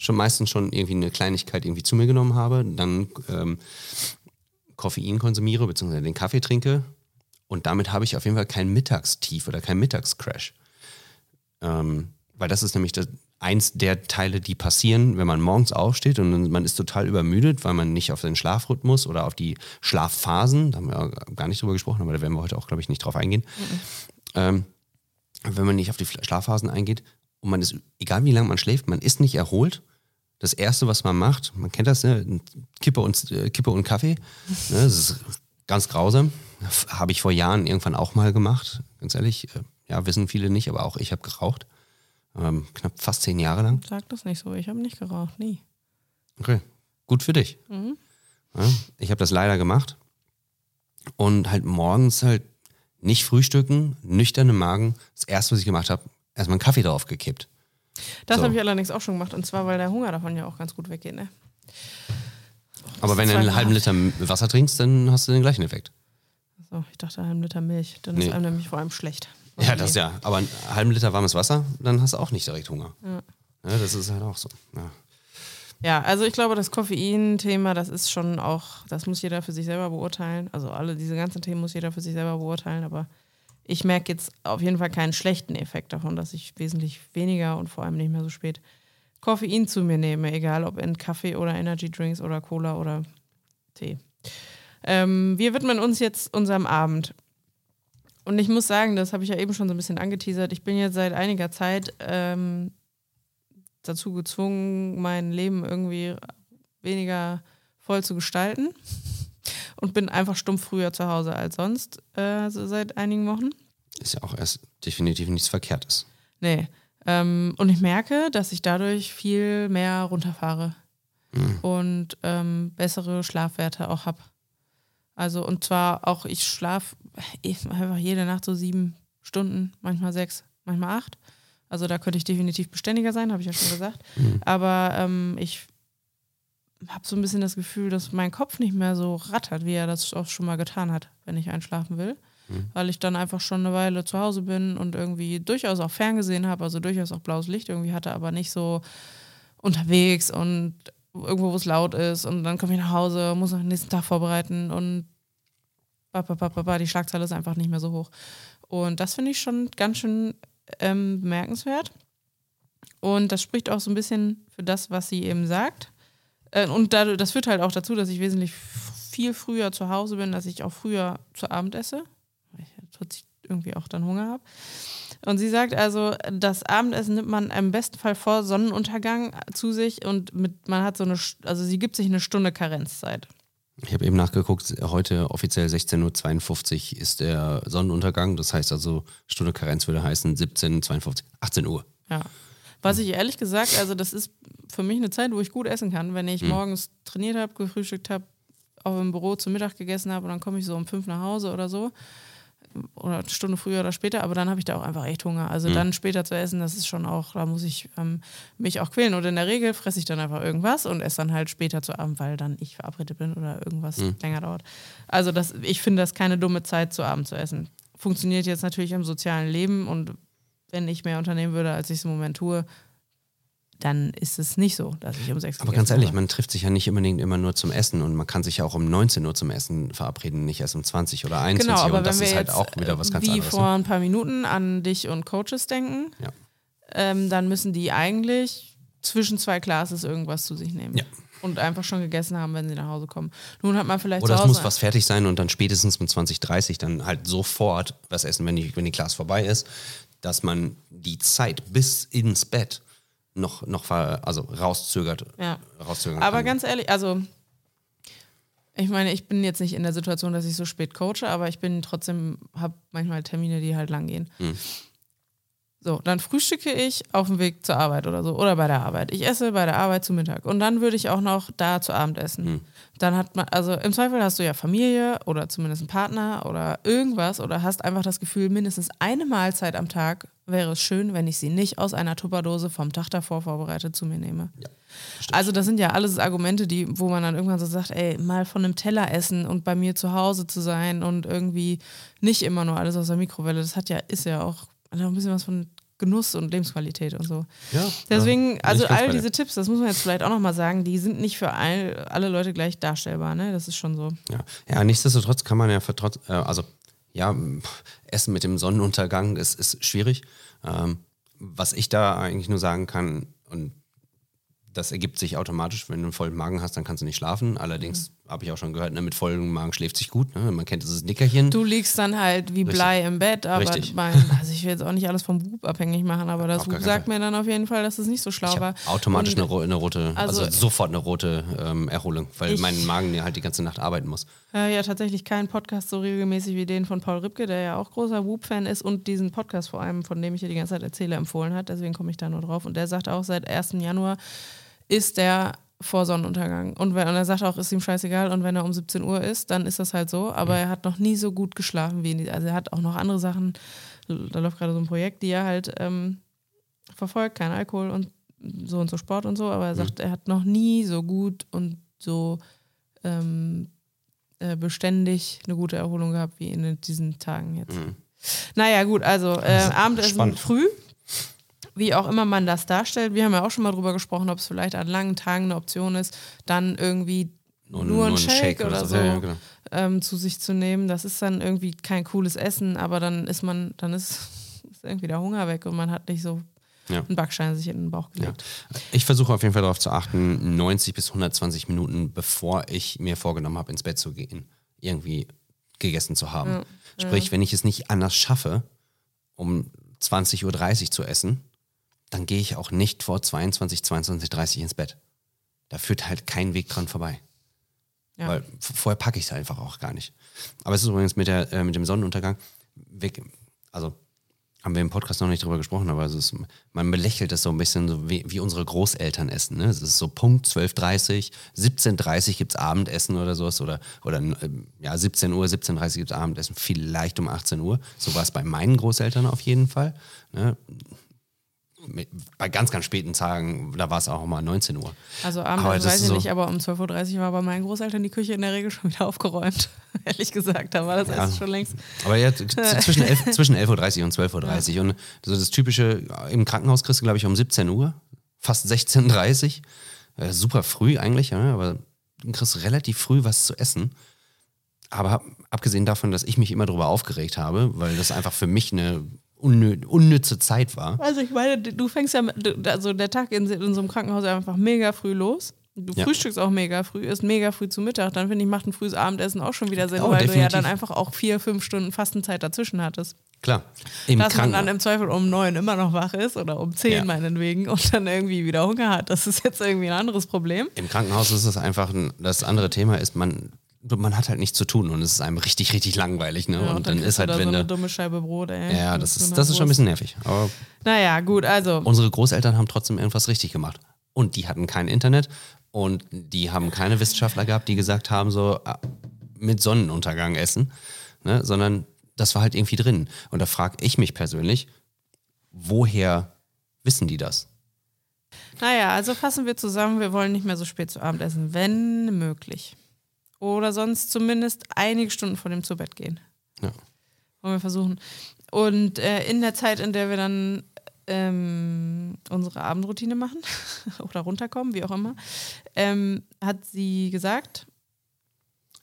schon meistens schon irgendwie eine Kleinigkeit irgendwie zu mir genommen habe, dann ähm, Koffein konsumiere, beziehungsweise den Kaffee trinke. Und damit habe ich auf jeden Fall kein Mittagstief oder kein Mittagscrash. Ähm, weil das ist nämlich das, eins der Teile, die passieren, wenn man morgens aufsteht und man ist total übermüdet, weil man nicht auf den Schlafrhythmus oder auf die Schlafphasen, da haben wir gar nicht drüber gesprochen, aber da werden wir heute auch, glaube ich, nicht drauf eingehen. Ähm, wenn man nicht auf die Schlafphasen eingeht und man ist, egal wie lange man schläft, man ist nicht erholt. Das Erste, was man macht, man kennt das, ne? Kippe und, äh, Kippe und Kaffee. Ne? Das ist ganz grausam. Habe ich vor Jahren irgendwann auch mal gemacht, ganz ehrlich. Äh, Ja, wissen viele nicht, aber auch ich habe geraucht. Ähm, knapp fast zehn Jahre lang. Sag das nicht so, ich habe nicht geraucht, nie. Okay, gut für dich. Ja, ich habe das leider gemacht. Und halt morgens halt nicht frühstücken, nüchterne Magen. Das erste, was ich gemacht habe, erstmal einen Kaffee drauf gekippt. Das So. habe ich allerdings auch schon gemacht und zwar, weil der Hunger davon ja auch ganz gut weggeht, ne? Aber wenn du einen halben Liter Wasser trinkst, dann hast du den gleichen Effekt. So, ich dachte, einen halben Liter Milch. Dann Nee. ist einem nämlich vor allem schlecht. Ja, das ja. Aber einen halben Liter warmes Wasser, dann hast du auch nicht direkt Hunger. Ja. Ja, das ist halt auch so. Ja. Ja, also ich glaube, das Koffein-Thema, das ist schon auch, das muss jeder für sich selber beurteilen. Also alle diese ganzen Themen muss jeder für sich selber beurteilen, aber ich merke jetzt auf jeden Fall keinen schlechten Effekt davon, dass ich wesentlich weniger und vor allem nicht mehr so spät Koffein zu mir nehme, egal ob in Kaffee oder Energy Drinks oder Cola oder Tee. Ähm, wir widmen uns jetzt unserem Abend. Und ich muss sagen, das habe ich ja eben schon so ein bisschen angeteasert. Ich bin jetzt seit einiger Zeit ähm, dazu gezwungen, mein Leben irgendwie weniger voll zu gestalten und bin einfach stumpf früher zu Hause als sonst äh, so seit einigen Wochen. Ist ja auch erst definitiv nichts Verkehrtes. Nee. Ähm, und ich merke, dass ich dadurch viel mehr runterfahre und ähm, bessere Schlafwerte auch habe. Also und zwar auch, ich schlafe einfach jede Nacht so sieben Stunden, manchmal sechs, manchmal acht. Also da könnte ich definitiv beständiger sein, habe ich ja schon gesagt. Mhm. Aber ähm, ich habe so ein bisschen das Gefühl, dass mein Kopf nicht mehr so rattert, wie er das auch schon mal getan hat, wenn ich einschlafen will. Mhm. Weil ich dann einfach schon eine Weile zu Hause bin und irgendwie durchaus auch ferngesehen habe, also durchaus auch blaues Licht irgendwie hatte, aber nicht so unterwegs und irgendwo, wo es laut ist und dann komme ich nach Hause, muss noch den nächsten Tag vorbereiten und die Schlagzeile ist einfach nicht mehr so hoch. Und das finde ich schon ganz schön ähm, bemerkenswert. Und das spricht auch so ein bisschen für das, was sie eben sagt. Äh, und das führt halt auch dazu, dass ich wesentlich viel früher zu Hause bin, dass ich auch früher zu Abend esse. Weil ich irgendwie auch dann Hunger habe. Und sie sagt also, das Abendessen nimmt man im besten Fall vor Sonnenuntergang zu sich und mit, man hat so eine, also sie gibt sich eine Stunde Karenzzeit. Ich habe eben nachgeguckt, heute offiziell 16.52 Uhr ist der Sonnenuntergang. Das heißt also, Stunde Karenz würde heißen 17.52 18 Uhr. Ja. Was ich ehrlich gesagt, also das ist für mich eine Zeit, wo ich gut essen kann. Wenn ich hm. morgens trainiert habe, gefrühstückt habe, auch im Büro zu Mittag gegessen habe und dann komme ich so um fünf nach Hause oder so oder eine Stunde früher oder später, aber dann habe ich da auch einfach echt Hunger. Also mhm. dann später zu essen, das ist schon auch, da muss ich ähm, mich auch quälen. Und in der Regel fresse ich dann einfach irgendwas und esse dann halt später zu Abend, weil dann ich verabredet bin oder irgendwas mhm. länger dauert. Also das, ich finde das keine dumme Zeit, zu Abend zu essen. Funktioniert jetzt natürlich im sozialen Leben und wenn ich mehr unternehmen würde, als ich es im Moment tue, dann ist es nicht so, dass ich um sechs Uhr. Aber ganz ehrlich, man trifft sich ja nicht unbedingt immer nur zum Essen und man kann sich ja auch um 19 Uhr zum Essen verabreden, nicht erst um 20 oder 21 genau, aber und das wenn ist wir halt auch wieder was ganz wie anderes. Wie vor ein paar Minuten an dich und Coaches denken, ja. ähm, dann müssen die eigentlich zwischen zwei Classes irgendwas zu sich nehmen. Ja. Und einfach schon gegessen haben, wenn sie nach Hause kommen. Nun hat man vielleicht Oder es muss was fertig sein und dann spätestens um 20, 30 dann halt sofort was essen, wenn die, wenn die Class vorbei ist, dass man die Zeit bis ins Bett noch, noch also rauszögert. Ja. rauszögern aber kann. ganz ehrlich, also ich meine, ich bin jetzt nicht in der Situation, dass ich so spät coache, aber ich bin trotzdem, habe manchmal Termine, die halt lang gehen. Hm. So, dann frühstücke ich auf dem Weg zur Arbeit oder so oder bei der Arbeit. Ich esse bei der Arbeit zu Mittag und dann würde ich auch noch da zu Abend essen. Hm. Dann hat man, also im Zweifel hast du ja Familie oder zumindest einen Partner oder irgendwas oder hast einfach das Gefühl, mindestens eine Mahlzeit am Tag wäre es schön, wenn ich sie nicht aus einer Tupperdose vom Tag davor vorbereitet zu mir nehme. Ja, also das sind ja alles Argumente, die, wo man dann irgendwann so sagt, ey, mal von einem Teller essen und bei mir zu Hause zu sein und irgendwie nicht immer nur alles aus der Mikrowelle. Das hat ja, ist ja auch ein bisschen was von Genuss und Lebensqualität und so. Ja, Deswegen, ja, also all diese Tipps, das muss man jetzt vielleicht auch nochmal sagen, die sind nicht für all, alle Leute gleich darstellbar, ne? Das ist schon so. Ja, ja nichtsdestotrotz kann man ja für trotz, äh, also ja, Essen mit dem Sonnenuntergang ist, ist schwierig. Ähm, was ich da eigentlich nur sagen kann, und das ergibt sich automatisch, wenn du einen vollen Magen hast, dann kannst du nicht schlafen. Allerdings mhm. Habe ich auch schon gehört, ne, mit vollem Magen schläft sich gut. Ne? Man kennt dieses Nickerchen. Du liegst dann halt wie Blei Richtig. im Bett, aber mein, also ich will jetzt auch nicht alles vom Bub abhängig machen, aber das Bub sagt mir dann auf jeden Fall, dass es nicht so schlau war. Automatisch eine, eine, rote, also, also, sofort eine rote ähm, Erholung, weil mein Magen ja halt die ganze Nacht arbeiten muss. Äh, ja, tatsächlich kein Podcast so regelmäßig wie den von Paul Ripke, der ja auch großer Whoop-Fan ist und diesen Podcast vor allem, von dem ich hier die ganze Zeit erzähle, empfohlen hat. Deswegen komme ich da nur drauf. Und der sagt auch seit 1. Januar, ist der vor Sonnenuntergang. Und, wenn, und er sagt auch, ist ihm scheißegal. Und wenn er um 17 Uhr ist, dann ist das halt so. Aber er hat noch nie so gut geschlafen wie in die, Also er hat auch noch andere Sachen. Da läuft gerade so ein Projekt, die er halt ähm, verfolgt. Kein Alkohol und so und so Sport und so. Aber er sagt, mhm. er hat noch nie so gut und so ähm, äh, beständig eine gute Erholung gehabt wie in diesen Tagen jetzt. Mhm. Naja, gut, also äh, Abendessen früh, wie auch immer man das darstellt. Wir haben ja auch schon mal drüber gesprochen, ob es vielleicht an langen Tagen eine Option ist, dann irgendwie nur, nur einen Shake, Shake, oder, so, ja, genau. ähm, zu sich zu nehmen. Das ist dann irgendwie kein cooles Essen, aber dann ist man, dann ist, ist irgendwie der Hunger weg und man hat nicht so ja. einen Backstein sich in den Bauch gelegt. Ja. Ich versuche auf jeden Fall darauf zu achten, 90 bis 120 Minuten, bevor ich mir vorgenommen habe, ins Bett zu gehen, irgendwie gegessen zu haben. Ja. Sprich, wenn ich es nicht anders schaffe, um 20.30 Uhr zu essen, dann gehe ich auch nicht vor 22, 22, 30 ins Bett. Da führt halt kein Weg dran vorbei. Ja. Weil vorher packe ich es einfach auch gar nicht. Aber es ist übrigens mit, der, äh, mit dem Sonnenuntergang, weg, also haben wir im Podcast noch nicht drüber gesprochen, aber es ist, man belächelt das so ein bisschen, so wie, wie unsere Großeltern essen. Ne? Es ist so Punkt 12.30 17.30 gibt es Abendessen oder sowas oder, oder ähm, ja, 17 Uhr, 17.30 gibt es Abendessen, vielleicht um 18 Uhr. So war es bei meinen Großeltern auf jeden Fall. Ne? Bei ganz, ganz späten Tagen, da war es auch mal 19 Uhr. Also abends weiß ich so nicht, aber um 12.30 Uhr war bei meinen Großeltern die Küche in der Regel schon wieder aufgeräumt. Ehrlich gesagt, da war das ja. schon längst. Aber ja, zwischen 11.30 zwischen 11 Uhr und 12.30 Uhr. Ja. Und so das typische, im Krankenhaus kriegst du, glaube ich, um 17 Uhr, fast 16.30 Uhr. Äh, super früh eigentlich, ja, aber du kriegst relativ früh was zu essen. Aber abgesehen davon, dass ich mich immer darüber aufgeregt habe, weil das einfach für mich eine unnö unnütze Zeit war. Also ich meine, du fängst ja, mit, also der Tag in, in so einem Krankenhaus einfach mega früh los. Du ja. frühstückst auch mega früh, isst mega früh zu Mittag. Dann finde ich, macht ein frühes Abendessen auch schon wieder Sinn, oh, weil definitiv. du ja dann einfach auch vier, fünf Stunden Fastenzeit dazwischen hattest. Klar. Im Dass man dann im Zweifel um neun immer noch wach ist oder um zehn ja. meinetwegen und dann irgendwie wieder Hunger hat. Das ist jetzt irgendwie ein anderes Problem. Im Krankenhaus ist es einfach, ein, das andere Thema ist, man man hat halt nichts zu tun und es ist einem richtig, richtig langweilig. Ne? Ja, und, und, dann, dann ist halt, wenn so eine dumme Scheibe Brot, ey. Ja, das ist, das ist schon ein bisschen nervig. Aber naja, gut, also. Unsere Großeltern haben trotzdem irgendwas richtig gemacht. Und die hatten kein Internet und die haben keine Wissenschaftler gehabt, die gesagt haben, so ah, mit Sonnenuntergang essen, ne? sondern das war halt irgendwie drin. Und da frage ich mich persönlich, woher wissen die das? Naja, also fassen wir zusammen, wir wollen nicht mehr so spät zu Abend essen, wenn möglich. Oder sonst zumindest einige Stunden vor dem zu Bett gehen. Ja. Wollen wir versuchen. Und äh, in der Zeit, in der wir dann ähm, unsere Abendroutine machen oder runterkommen, wie auch immer, ähm, hat sie gesagt,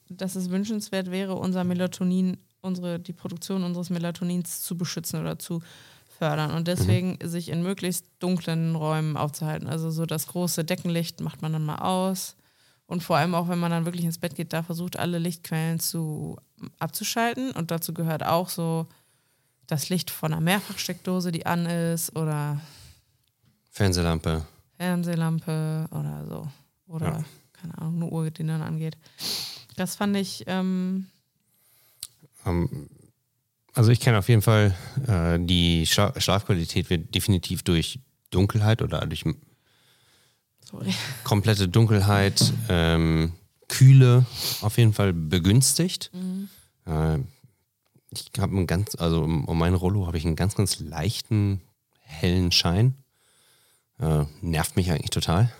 dass es wünschenswert wäre, unser Melatonin, unsere, die Produktion unseres Melatonins zu beschützen oder zu fördern und deswegen mhm. sich in möglichst dunklen Räumen aufzuhalten. Also so das große Deckenlicht macht man dann mal aus und vor allem auch, wenn man dann wirklich ins Bett geht, da versucht, alle Lichtquellen zu abzuschalten. Und dazu gehört auch so das Licht von einer Mehrfachsteckdose, die an ist, oder Fernsehlampe. Fernsehlampe oder so. Oder, ja. keine Ahnung, eine Uhr, die dann angeht. Das fand ich. Ähm um, ähm, also ich kenne auf jeden Fall, äh, die Schla Schlafqualität wird definitiv durch Dunkelheit oder durch Sorry. komplette Dunkelheit, ähm, Kühle auf jeden Fall begünstigt. Mhm. Äh, ich habe einen ganz, also um, um mein Rollo habe ich einen ganz, ganz leichten, hellen Schein. Äh, nervt mich eigentlich total.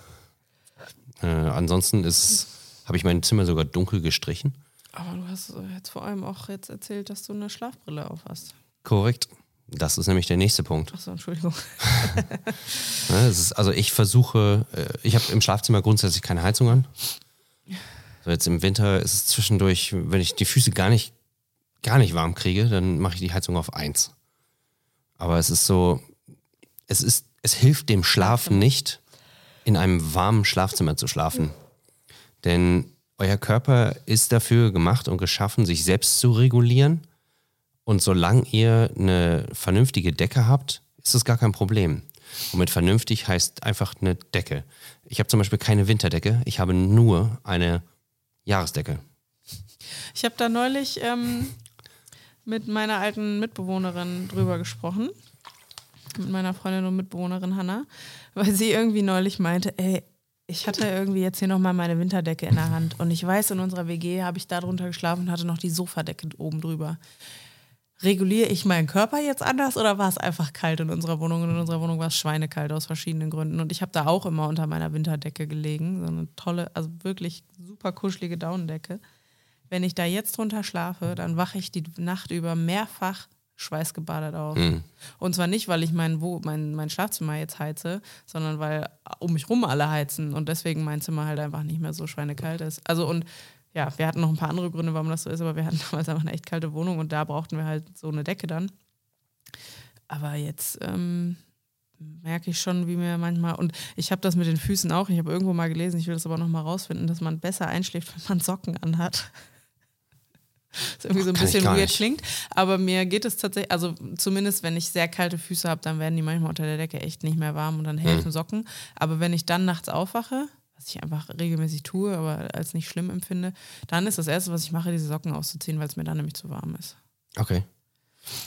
Äh, ansonsten habe ich mein Zimmer sogar dunkel gestrichen. Aber du hast jetzt vor allem auch jetzt erzählt, dass du eine Schlafbrille auf hast. Korrekt. Das ist nämlich der nächste Punkt. Achso, Entschuldigung. ja, ist, also ich versuche, äh, ich habe im Schlafzimmer grundsätzlich keine Heizung an. So jetzt im Winter ist es zwischendurch, wenn ich die Füße gar nicht, gar nicht warm kriege, dann mache ich die Heizung auf 1. Aber es ist so, es ist, es hilft dem Schlafen nicht, in einem warmen Schlafzimmer zu schlafen. Denn euer Körper ist dafür gemacht und geschaffen, sich selbst zu regulieren und solange ihr eine vernünftige Decke habt, ist das gar kein Problem. Und mit vernünftig heißt einfach eine Decke. Ich habe zum Beispiel keine Winterdecke, ich habe nur eine Jahresdecke. Ich habe da neulich ähm, mit meiner alten Mitbewohnerin drüber gesprochen. Mit meiner Freundin und Mitbewohnerin Hanna, weil sie irgendwie neulich meinte, ey, ich hatte irgendwie jetzt hier nochmal meine Winterdecke in der Hand und ich weiß, in unserer WG habe ich da drunter geschlafen und hatte noch die Sofadecke oben drüber reguliere ich meinen Körper jetzt anders oder war es einfach kalt in unserer Wohnung? Und in unserer Wohnung war es schweinekalt aus verschiedenen Gründen. Und ich habe da auch immer unter meiner Winterdecke gelegen. So eine tolle, also wirklich super kuschelige Daunendecke. Wenn ich da jetzt drunter schlafe, dann wache ich die Nacht über mehrfach schweißgebadet auf. Mhm. Und zwar nicht, weil ich mein, wo, mein, mein Schlafzimmer jetzt heize, sondern weil um mich rum alle heizen und deswegen mein Zimmer halt einfach nicht mehr so schweinekalt ist. Also und ja, wir hatten noch ein paar andere Gründe, warum das so ist, aber wir hatten damals einfach eine echt kalte Wohnung und da brauchten wir halt so eine Decke dann. Aber jetzt ähm, merke ich schon, wie mir manchmal, und ich habe das mit den Füßen auch, ich habe irgendwo mal gelesen, ich will das aber nochmal rausfinden, dass man besser einschläft, wenn man Socken anhat. Das irgendwie so ein bisschen weird klingt. Aber mir geht es tatsächlich, also zumindest wenn ich sehr kalte Füße habe, dann werden die manchmal unter der Decke echt nicht mehr warm und dann helfen mhm. Socken. Aber wenn ich dann nachts aufwache, was ich einfach regelmäßig tue, aber als nicht schlimm empfinde, dann ist das Erste, was ich mache, diese Socken auszuziehen, weil es mir dann nämlich zu warm ist. Okay.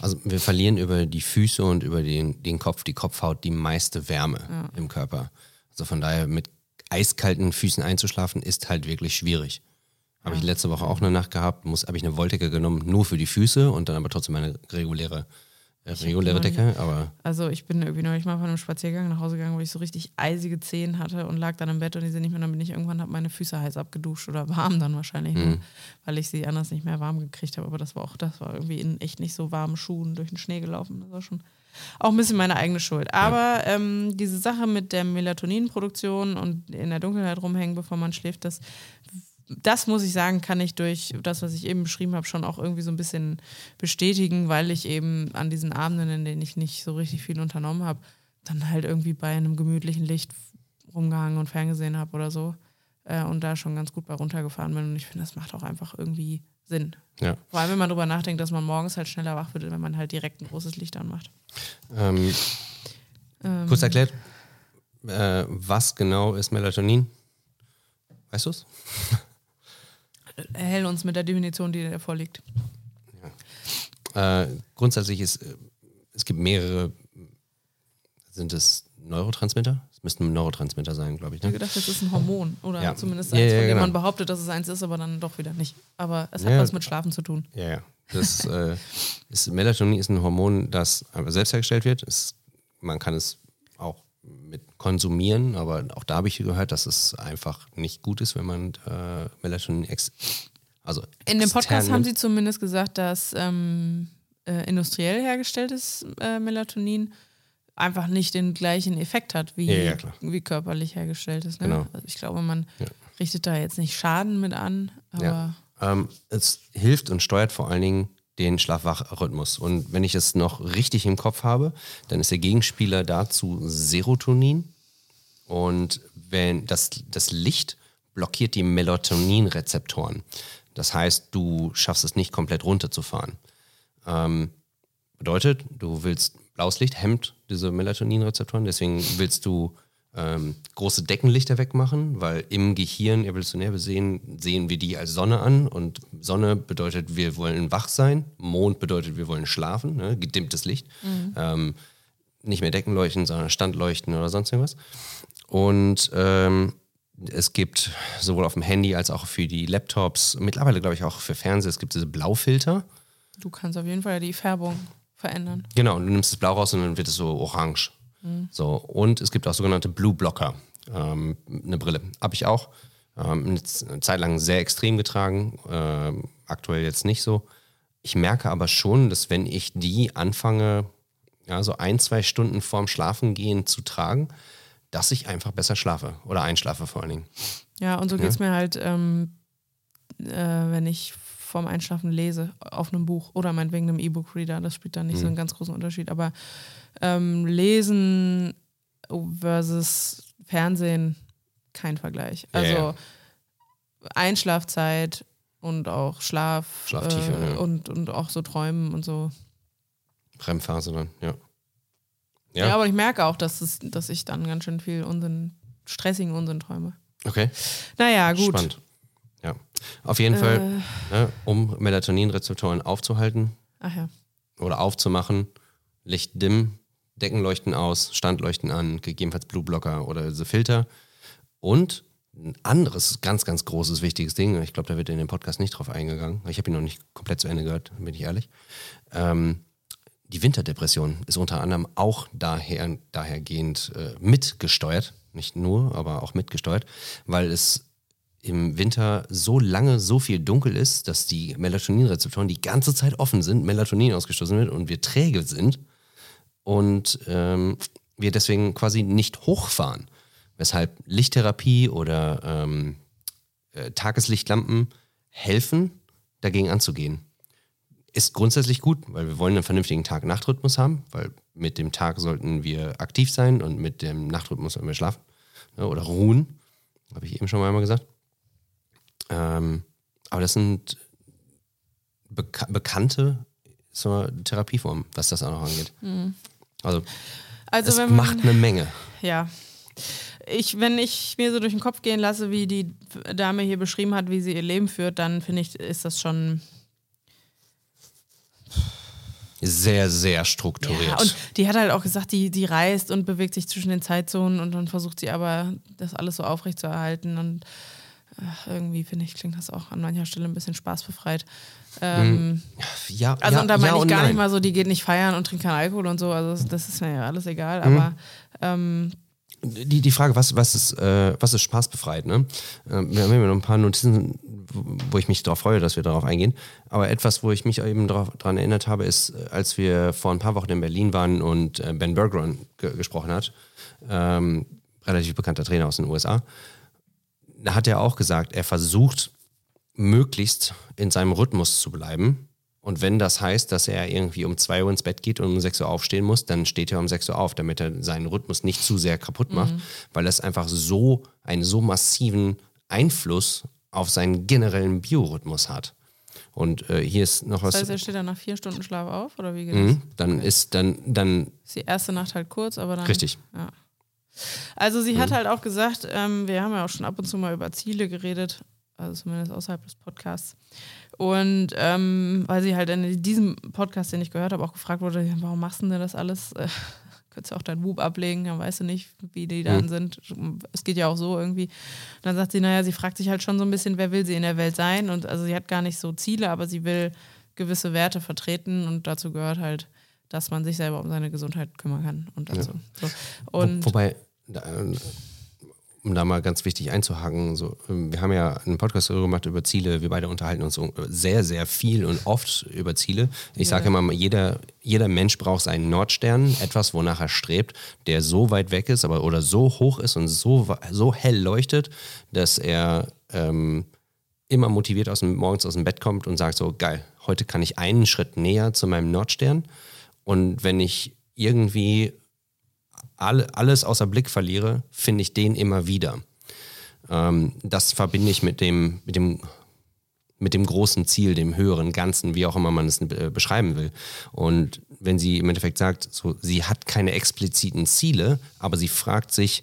Also wir verlieren über die Füße und über den, den Kopf, die Kopfhaut, die meiste Wärme ja. im Körper. Also von daher mit eiskalten Füßen einzuschlafen, ist halt wirklich schwierig. Habe ja. ich letzte Woche auch eine Nacht gehabt, habe ich eine Wolldecke genommen, nur für die Füße und dann aber trotzdem eine reguläre reguläre Decke, aber. Also ich bin irgendwie neulich mal von einem Spaziergang nach Hause gegangen, wo ich so richtig eisige Zehen hatte und lag dann im Bett und die sind nicht mehr. Dann bin ich irgendwann, habe meine Füße heiß abgeduscht oder warm dann wahrscheinlich, mhm. weil ich sie anders nicht mehr warm gekriegt habe. Aber das war auch, das war irgendwie in echt nicht so warmen Schuhen durch den Schnee gelaufen. Das war schon auch ein bisschen meine eigene Schuld. Aber ja. ähm, diese Sache mit der Melatoninproduktion und in der Dunkelheit rumhängen, bevor man schläft, das das muss ich sagen, kann ich durch das, was ich eben beschrieben habe, schon auch irgendwie so ein bisschen bestätigen, weil ich eben an diesen Abenden, in denen ich nicht so richtig viel unternommen habe, dann halt irgendwie bei einem gemütlichen Licht rumgehangen und ferngesehen habe oder so äh, und da schon ganz gut bei runtergefahren bin. Und ich finde, das macht auch einfach irgendwie Sinn. Ja. Vor allem, wenn man darüber nachdenkt, dass man morgens halt schneller wach wird, wenn man halt direkt ein großes Licht anmacht. Ähm, ähm, kurz erklärt, äh, was genau ist Melatonin? Weißt du es? Erhell uns mit der Definition, die dir vorliegt. Ja. Äh, grundsätzlich ist, äh, es gibt mehrere, sind es Neurotransmitter? Es müssten Neurotransmitter sein, glaube ich. Ne? Ich habe gedacht, das ist ein Hormon oder ja. zumindest eins, ja, ja, von dem genau. man behauptet, dass es eins ist, aber dann doch wieder nicht. Aber es hat was mit Schlafen zu tun. Ja, ja. Das, äh, ist, Melatonin ist ein Hormon, das selbst hergestellt wird. Es, man kann es mit konsumieren, aber auch da habe ich gehört, dass es einfach nicht gut ist, wenn man äh, Melatonin ex also In dem Podcast haben sie zumindest gesagt, dass ähm, äh, industriell hergestelltes äh, Melatonin einfach nicht den gleichen Effekt hat, wie, ja, ja, wie körperlich hergestelltes. Ne? Genau. Also ich glaube, man ja. richtet da jetzt nicht Schaden mit an, aber. Ähm, es hilft und steuert vor allen Dingen den Schlafwachrhythmus. Und wenn ich es noch richtig im Kopf habe, dann ist der Gegenspieler dazu Serotonin. Und wenn das, das Licht blockiert die Melatoninrezeptoren. Das heißt, du schaffst es nicht komplett runterzufahren. Ähm, bedeutet, du willst blaues Licht hemmt diese Melatoninrezeptoren, deswegen willst du ähm, große Deckenlichter wegmachen, weil im Gehirn evolutionär gesehen sehen wir die als Sonne an und Sonne bedeutet, wir wollen wach sein, Mond bedeutet, wir wollen schlafen, ne? gedimmtes Licht. Mhm. Ähm, nicht mehr Deckenleuchten, sondern Standleuchten oder sonst irgendwas. Und ähm, es gibt sowohl auf dem Handy als auch für die Laptops, mittlerweile glaube ich auch für Fernseher, es gibt diese Blaufilter. Du kannst auf jeden Fall die Färbung verändern. Genau, und du nimmst das Blau raus und dann wird es so orange. Mhm. So, und es gibt auch sogenannte Blue Blocker, ähm, eine Brille. Habe ich auch. Ähm, eine Zeit lang sehr extrem getragen, ähm, aktuell jetzt nicht so. Ich merke aber schon, dass wenn ich die anfange, ja, so ein, zwei Stunden vorm Schlafengehen zu tragen, dass ich einfach besser schlafe oder einschlafe vor allen Dingen. Ja, und so geht es ja? mir halt, ähm, äh, wenn ich vorm Einschlafen lese auf einem Buch oder meinetwegen einem E-Book-Reader. Das spielt da nicht mhm. so einen ganz großen Unterschied. Aber ähm, Lesen versus Fernsehen, kein Vergleich. Also yeah. Einschlafzeit und auch Schlaf Schlaftiefe, äh, ja. und, und auch so Träumen und so. REM-Phase dann, ja. ja. ja. aber ich merke auch, dass, es, dass ich dann ganz schön viel Unsinn, stressigen Unsinn träume. Okay. Naja, gut. Spannend. Ja. Auf jeden äh. Fall, ne, um Melatoninrezeptoren aufzuhalten ja. oder aufzumachen, Licht dimmen, Deckenleuchten aus, Standleuchten an, gegebenenfalls Blueblocker oder diese Filter. Und ein anderes, ganz, ganz großes, wichtiges Ding, ich glaube, da wird in dem Podcast nicht drauf eingegangen, ich habe ihn noch nicht komplett zu Ende gehört, bin ich ehrlich. Ähm, die Winterdepression ist unter anderem auch daher, dahergehend äh, mitgesteuert, nicht nur, aber auch mitgesteuert, weil es im Winter so lange so viel dunkel ist, dass die Melatoninrezeptoren die ganze Zeit offen sind, Melatonin ausgestoßen wird und wir träge sind und ähm, wir deswegen quasi nicht hochfahren. Weshalb Lichttherapie oder ähm, äh, Tageslichtlampen helfen, dagegen anzugehen. Ist grundsätzlich gut, weil wir wollen einen vernünftigen Tag-Nacht-Rhythmus haben, weil mit dem Tag sollten wir aktiv sein und mit dem Nachtrhythmus sollten wir schlafen ne, oder ruhen. Habe ich eben schon mal einmal gesagt. Ähm, aber das sind beka bekannte Therapieformen, was das auch noch angeht. Mhm. Also, also es man, macht eine Menge. Ja. Ich, wenn ich mir so durch den Kopf gehen lasse, wie die Dame hier beschrieben hat, wie sie ihr Leben führt, dann finde ich, ist das schon sehr, sehr strukturiert. Ja, und die hat halt auch gesagt, die, die reist und bewegt sich zwischen den Zeitzonen und dann versucht sie aber, das alles so aufrechtzuerhalten. Und ach, irgendwie finde ich, klingt das auch an mancher Stelle ein bisschen spaßbefreit. Ähm, Ja, also ja, und da meine ja ich gar nein. nicht mal so, die geht nicht feiern und trinkt keinen Alkohol und so, also das, ist mir ja alles egal, Mhm. aber ähm, Die, die Frage, was, was, ist, äh, was ist spaßbefreit? Ne? Ähm, wir haben ja noch ein paar Notizen, wo ich mich darauf freue, dass wir darauf eingehen. Aber etwas, wo ich mich eben daran erinnert habe, ist, äh, als wir vor ein paar Wochen in Berlin waren und äh, Ben Bergeron ge gesprochen hat, ähm, relativ bekannter Trainer aus den USA, da hat er auch gesagt, er versucht möglichst in seinem Rhythmus zu bleiben. Und wenn das heißt, dass er irgendwie um 2 Uhr ins Bett geht und um 6 Uhr aufstehen muss, dann steht er um 6 Uhr auf, damit er seinen Rhythmus nicht zu sehr kaputt macht, weil das einfach so einen so massiven Einfluss auf seinen generellen Biorhythmus hat. Und äh, hier ist noch was. das heißt, er steht dann nach vier Stunden Schlaf auf oder wie geht das? Mhm, dann ist dann, dann Ist die erste Nacht halt kurz, aber dann. richtig. Ja. Also sie hat halt auch gesagt, ähm, wir haben ja auch schon ab und zu mal über Ziele geredet, also zumindest außerhalb des Podcasts. Und ähm, weil sie halt in diesem Podcast, den ich gehört habe, auch gefragt wurde, warum machst du denn das alles? Äh, könntest du auch deinen Whoop ablegen, dann weißt du nicht, wie die dann sind. Es geht ja auch so irgendwie. Und dann sagt sie, naja, sie fragt sich halt schon so ein bisschen, wer will sie in der Welt sein? Und also sie hat gar nicht so Ziele, aber sie will gewisse Werte vertreten und dazu gehört halt, dass man sich selber um seine Gesundheit kümmern kann. Und dazu. So. Und Wo, wobei, um da mal ganz wichtig einzuhaken, so, ähm, wir haben ja einen Podcast darüber gemacht über Ziele, wir beide unterhalten uns so sehr, sehr viel und oft über Ziele. Ich sage immer, jeder, jeder Mensch braucht seinen Nordstern, etwas, wonach er strebt, der so weit weg ist, aber oder so hoch ist und so, so hell leuchtet, dass er ähm, immer motiviert aus dem, morgens aus dem Bett kommt und sagt so, geil, heute kann ich einen Schritt näher zu meinem Nordstern. Und wenn ich irgendwie alle, alles außer Blick verliere, finde ich den immer wieder. Ähm, das verbinde ich mit dem, mit dem mit dem großen Ziel, dem höheren Ganzen, wie auch immer man es äh, beschreiben will. Und wenn sie im Endeffekt sagt, so, sie hat keine expliziten Ziele, aber sie fragt sich,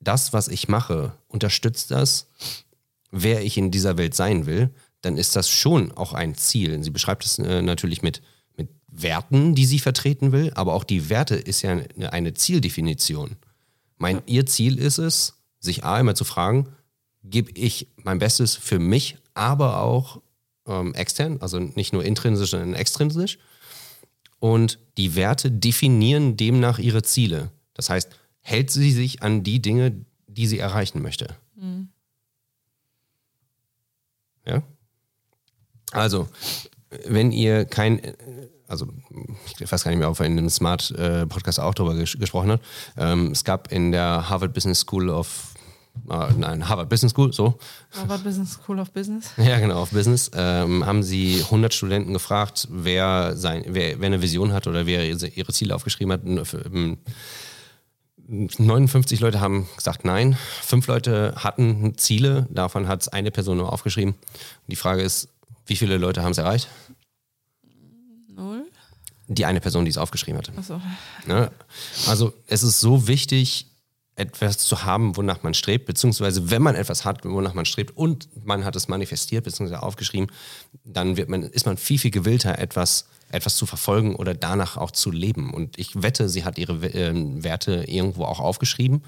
das, was ich mache, unterstützt das, wer ich in dieser Welt sein will, dann ist das schon auch ein Ziel. Sie beschreibt es äh, natürlich mit Werten, die sie vertreten will, aber auch die Werte ist ja eine, Zieldefinition. Mein, ihr Ziel ist es, sich A immer zu fragen, gebe ich mein Bestes für mich, aber auch ähm, extern, also nicht nur intrinsisch, sondern extrinsisch. Und die Werte definieren demnach ihre Ziele. Das heißt, hält sie sich an die Dinge, die sie erreichen möchte. Ja? Also, wenn ihr kein, also ich weiß gar nicht mehr, ob er in dem Smart-Podcast auch darüber ges gesprochen hat. Ähm, es gab in der Harvard Business School of, äh, nein, Harvard Business School, so, Harvard Business School of Business. ja, genau, auf Business, ähm, haben sie 100 Studenten gefragt, wer, sein, wer, wer eine Vision hat oder wer ihre Ziele aufgeschrieben hat. Und, ähm, 59 Leute haben gesagt nein, fünf Leute hatten Ziele, davon hat es eine Person nur aufgeschrieben. Die Frage ist, wie viele Leute haben es erreicht? Die eine Person, die es aufgeschrieben hat. Achso. Ne? Also es ist so wichtig, etwas zu haben, wonach man strebt, beziehungsweise wenn man etwas hat, wonach man strebt und man hat es manifestiert, beziehungsweise aufgeschrieben, dann wird man, ist man viel, viel gewillter, etwas, etwas zu verfolgen oder danach auch zu leben. Und ich wette, sie hat ihre ähm, Werte irgendwo auch aufgeschrieben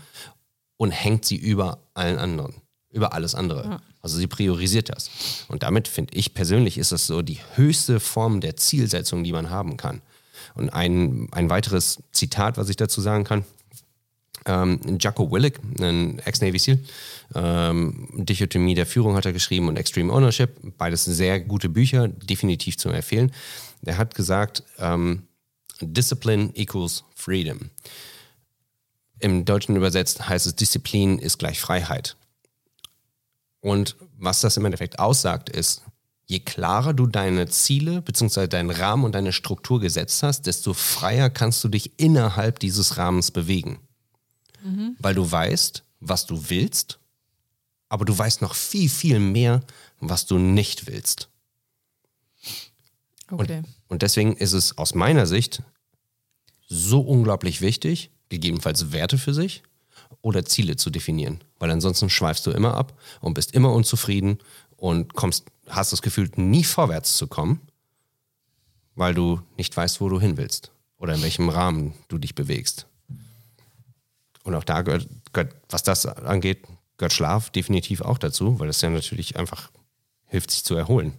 und hängt sie über allen anderen, über alles andere. Also sie priorisiert das. Und damit finde ich persönlich ist das so die höchste Form der Zielsetzung, die man haben kann. Und ein, ein weiteres Zitat, was ich dazu sagen kann, ähm, Jocko Willick, ein Ex-Navy SEAL, ähm, Dichotomie der Führung hat er geschrieben und Extreme Ownership, beides sehr gute Bücher, definitiv zu empfehlen. Der hat gesagt, ähm, Discipline equals freedom. Im Deutschen übersetzt heißt es, Disziplin ist gleich Freiheit. Und was das im Endeffekt aussagt, ist, je klarer du deine Ziele bzw. deinen Rahmen und deine Struktur gesetzt hast, desto freier kannst du dich innerhalb dieses Rahmens bewegen. Weil du weißt, was du willst, aber du weißt noch viel, viel mehr, was du nicht willst. Okay. Und deswegen ist es aus meiner Sicht so unglaublich wichtig, gegebenenfalls Werte für sich oder Ziele zu definieren. Weil ansonsten schweifst du immer ab und bist immer unzufrieden und kommst, hast das Gefühl, nie vorwärts zu kommen, weil du nicht weißt, wo du hin willst oder in welchem Rahmen du dich bewegst. Und auch da gehört, gehört was das angeht, gehört Schlaf definitiv auch dazu, weil das ja natürlich einfach hilft, sich zu erholen.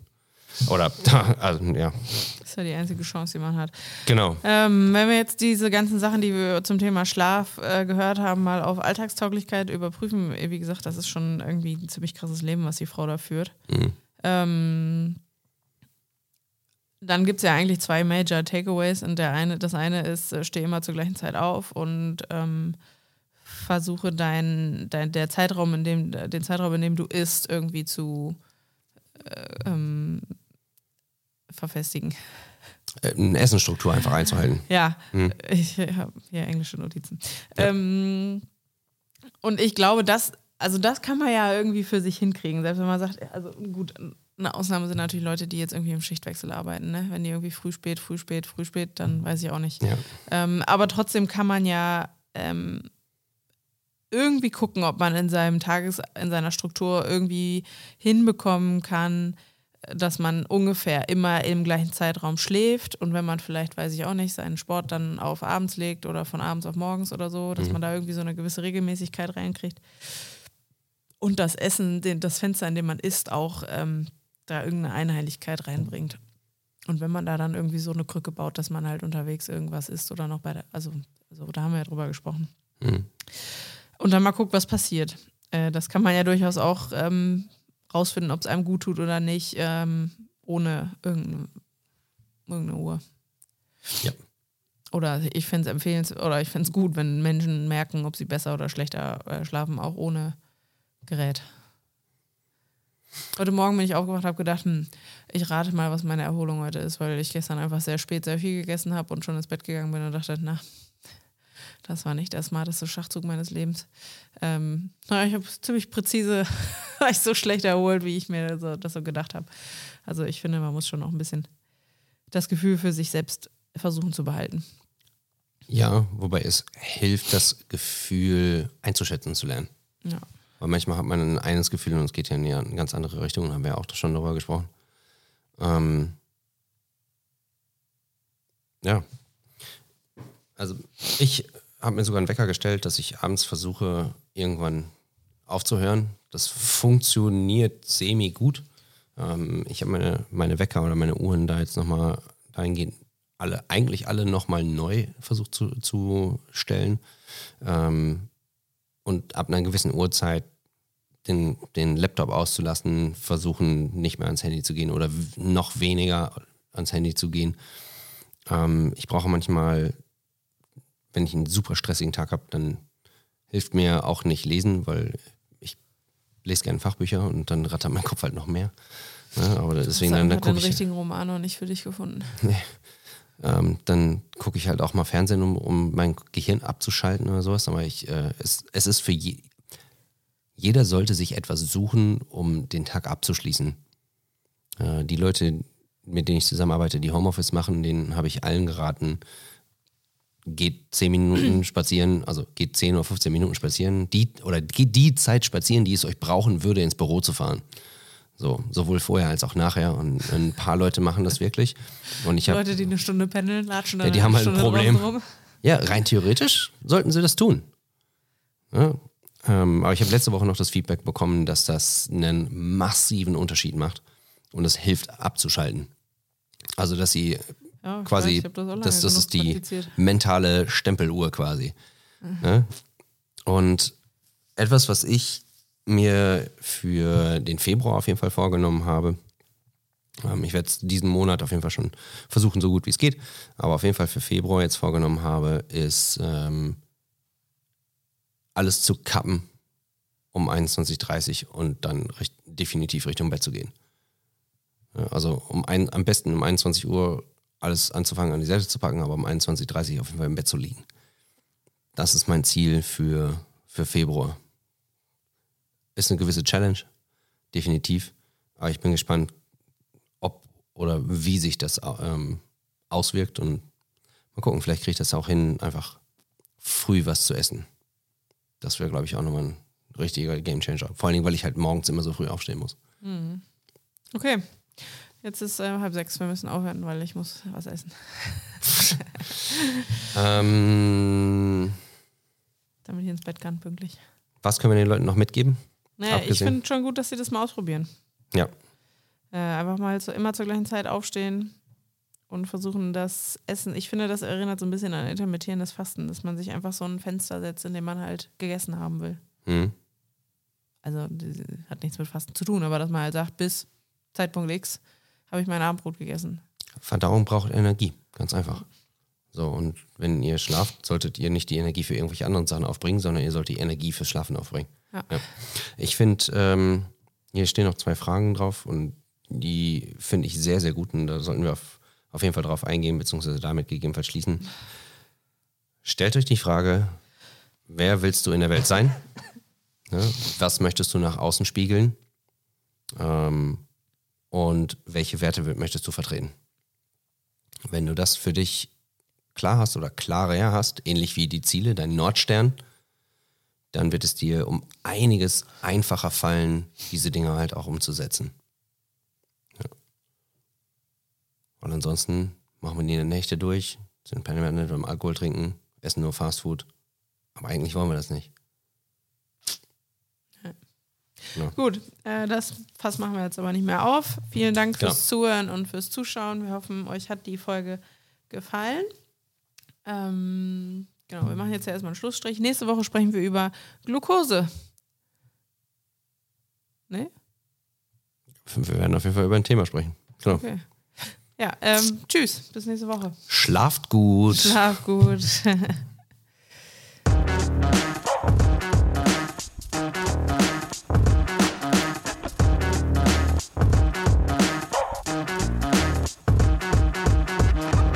Oder, also, ja. Das ist ja die einzige Chance, die man hat. Genau. Ähm, wenn wir jetzt diese ganzen Sachen, die wir zum Thema Schlaf äh, gehört haben, mal auf Alltagstauglichkeit überprüfen, wie gesagt, das ist schon irgendwie ein ziemlich krasses Leben, was die Frau da führt. Mhm. Ähm, dann gibt es ja eigentlich zwei Major Takeaways und der eine, das eine ist, äh, steh immer zur gleichen Zeit auf und ähm, versuche dein, dein, der Zeitraum, in dem, den Zeitraum, in dem du isst, irgendwie zu äh, ähm, verfestigen. Äh, eine Essensstruktur einfach einzuhalten. Ja, hm. ich habe hier englische Notizen. Ja. Ähm, und ich glaube, das, also das kann man ja irgendwie für sich hinkriegen, selbst wenn man sagt, also gut, eine Ausnahme sind natürlich Leute, die jetzt irgendwie im Schichtwechsel arbeiten. Ne? Wenn die irgendwie früh, spät, früh, spät, früh, spät, dann weiß ich auch nicht. Ja. Ähm, aber trotzdem kann man ja ähm, irgendwie gucken, ob man in seinem Tages, in seiner Struktur irgendwie hinbekommen kann, dass man ungefähr immer im gleichen Zeitraum schläft und wenn man vielleicht, weiß ich auch nicht, seinen Sport dann auf abends legt oder von abends auf morgens oder so, dass mhm. man da irgendwie so eine gewisse Regelmäßigkeit reinkriegt. Und das Essen, den, das Fenster, in dem man isst, auch ähm, da irgendeine Einheitlichkeit reinbringt. Und wenn man da dann irgendwie so eine Krücke baut, dass man halt unterwegs irgendwas isst oder noch bei der, also, also da haben wir ja drüber gesprochen. Mhm. Und dann mal gucken, was passiert. Äh, das kann man ja durchaus auch ähm, rausfinden, ob es einem gut tut oder nicht, ähm, ohne irgendeine, irgendeine Uhr. Ja. Oder ich fände es empfehlenswert, oder ich fände es gut, wenn Menschen merken, ob sie besser oder schlechter äh, schlafen, auch ohne Gerät. Heute Morgen bin ich aufgewacht und habe gedacht, hm, ich rate mal, was meine Erholung heute ist, weil ich gestern einfach sehr spät sehr viel gegessen habe und schon ins Bett gegangen bin und dachte, na, das war nicht der smarteste Schachzug meines Lebens. Ähm, na, ich habe ziemlich präzise, war ich so schlecht erholt, wie ich mir so, das so gedacht habe. Also ich finde, man muss schon auch ein bisschen das Gefühl für sich selbst versuchen zu behalten. Ja, wobei es hilft, das Gefühl einzuschätzen zu lernen. Ja. Weil manchmal hat man ein eines Gefühl und es geht ja in eine ganz andere Richtung, haben wir ja auch schon darüber gesprochen. Ähm, ja. Also ich habe mir sogar einen Wecker gestellt, dass ich abends versuche, irgendwann aufzuhören. Das funktioniert semi gut. Ähm, ich habe meine, meine Wecker oder meine Uhren da jetzt nochmal dahingehend alle, eigentlich alle nochmal neu versucht zu, zu stellen. Ähm, und ab einer gewissen Uhrzeit den, den Laptop auszulassen, versuchen nicht mehr ans Handy zu gehen oder noch weniger ans Handy zu gehen. Ähm, ich brauche manchmal, wenn ich einen super stressigen Tag habe, dann hilft mir auch nicht lesen, weil ich lese gerne Fachbücher und dann rattert mein Kopf halt noch mehr. Ne, aber deswegen dann, dann gucke ich. den richtigen Roman noch nicht für dich gefunden. Nee. Ähm, dann gucke ich halt auch mal Fernsehen, um, um mein Gehirn abzuschalten oder sowas. Aber ich, äh, es, es ist für je, jeder sollte sich etwas suchen, um den Tag abzuschließen. Äh, die Leute, mit denen ich zusammenarbeite, die Homeoffice machen, denen habe ich allen geraten, geht zehn Minuten spazieren, also geht zehn oder 15 Minuten spazieren, die, oder geht die Zeit spazieren, die es euch brauchen würde, ins Büro zu fahren. So, sowohl vorher als auch nachher. Und ein paar Leute machen das wirklich. Und ich hab, Leute, die eine Stunde pendeln, latschen dann Ja, die haben halt ein Problem. Ja, rein theoretisch sollten sie das tun. Ja, ähm, aber ich habe letzte Woche noch das Feedback bekommen, dass das einen massiven Unterschied macht und es hilft abzuschalten. Also, dass sie ja, quasi, weiß, das, das, das ist die mentale Stempeluhr quasi. Mhm. Ja? Und etwas, was ich mir für den Februar auf jeden Fall vorgenommen habe. Ähm, ich werde es diesen Monat auf jeden Fall schon versuchen, so gut wie es geht. Aber auf jeden Fall für Februar jetzt vorgenommen habe, ist ähm, alles zu kappen um 21.30 Uhr und dann recht, definitiv Richtung Bett zu gehen. Also um ein, am besten um 21 Uhr alles anzufangen, an die Seite zu packen, aber um 21.30 Uhr auf jeden Fall im Bett zu liegen. Das ist mein Ziel für, für Februar ist eine gewisse Challenge, definitiv. Aber ich bin gespannt, ob oder wie sich das ähm, auswirkt und mal gucken, vielleicht kriege ich das auch hin, einfach früh was zu essen. Das wäre, glaube ich, auch nochmal ein richtiger Gamechanger. Vor allen Dingen, weil ich halt morgens immer so früh aufstehen muss. Mhm. Okay. Jetzt ist äh, halb sechs, wir müssen aufhören, weil ich muss was essen. ähm, Damit ich ins Bett kann, pünktlich. Was können wir den Leuten noch mitgeben? Naja, ich finde schon gut, dass sie das mal ausprobieren. Ja. Äh, einfach mal so immer zur gleichen Zeit aufstehen und versuchen das Essen. Ich finde, das erinnert so ein bisschen an intermittierendes Fasten, dass man sich einfach so ein Fenster setzt, in dem man halt gegessen haben will. Mhm. Also hat nichts mit Fasten zu tun, aber dass man halt sagt, bis Zeitpunkt X habe ich mein Abendbrot gegessen. Verdauung braucht Energie, ganz einfach. So, und wenn ihr schlaft, solltet ihr nicht die Energie für irgendwelche anderen Sachen aufbringen, sondern ihr sollt die Energie fürs Schlafen aufbringen. Ja. Ja. Ich finde, ähm, hier stehen noch zwei Fragen drauf und die finde ich sehr, sehr gut und da sollten wir auf, auf jeden Fall drauf eingehen, beziehungsweise damit gegebenenfalls schließen. Stellt euch die Frage, wer willst du in der Welt sein? Ne? Was möchtest du nach außen spiegeln? Ähm, und welche Werte möchtest du vertreten? Wenn du das für dich klar hast oder klarer hast, ähnlich wie die Ziele, dein Nordstern, dann wird es dir um einiges einfacher fallen, diese Dinge halt auch umzusetzen. Ja. Und ansonsten machen wir die Nächte durch, sind permanent beim Alkohol trinken, essen nur Fastfood. Aber eigentlich wollen wir das nicht. Ja. Gut, äh, das Fass machen wir jetzt aber nicht mehr auf. Vielen Dank fürs ja. Zuhören und fürs Zuschauen. Wir hoffen, euch hat die Folge gefallen. Ähm, genau, wir machen jetzt ja erstmal einen Schlussstrich. Nächste Woche sprechen wir über Glucose. Ne? Wir werden auf jeden Fall über ein Thema sprechen. Genau. Okay. Ja, ähm, tschüss, bis nächste Woche. Schlaft gut. Schlaft gut.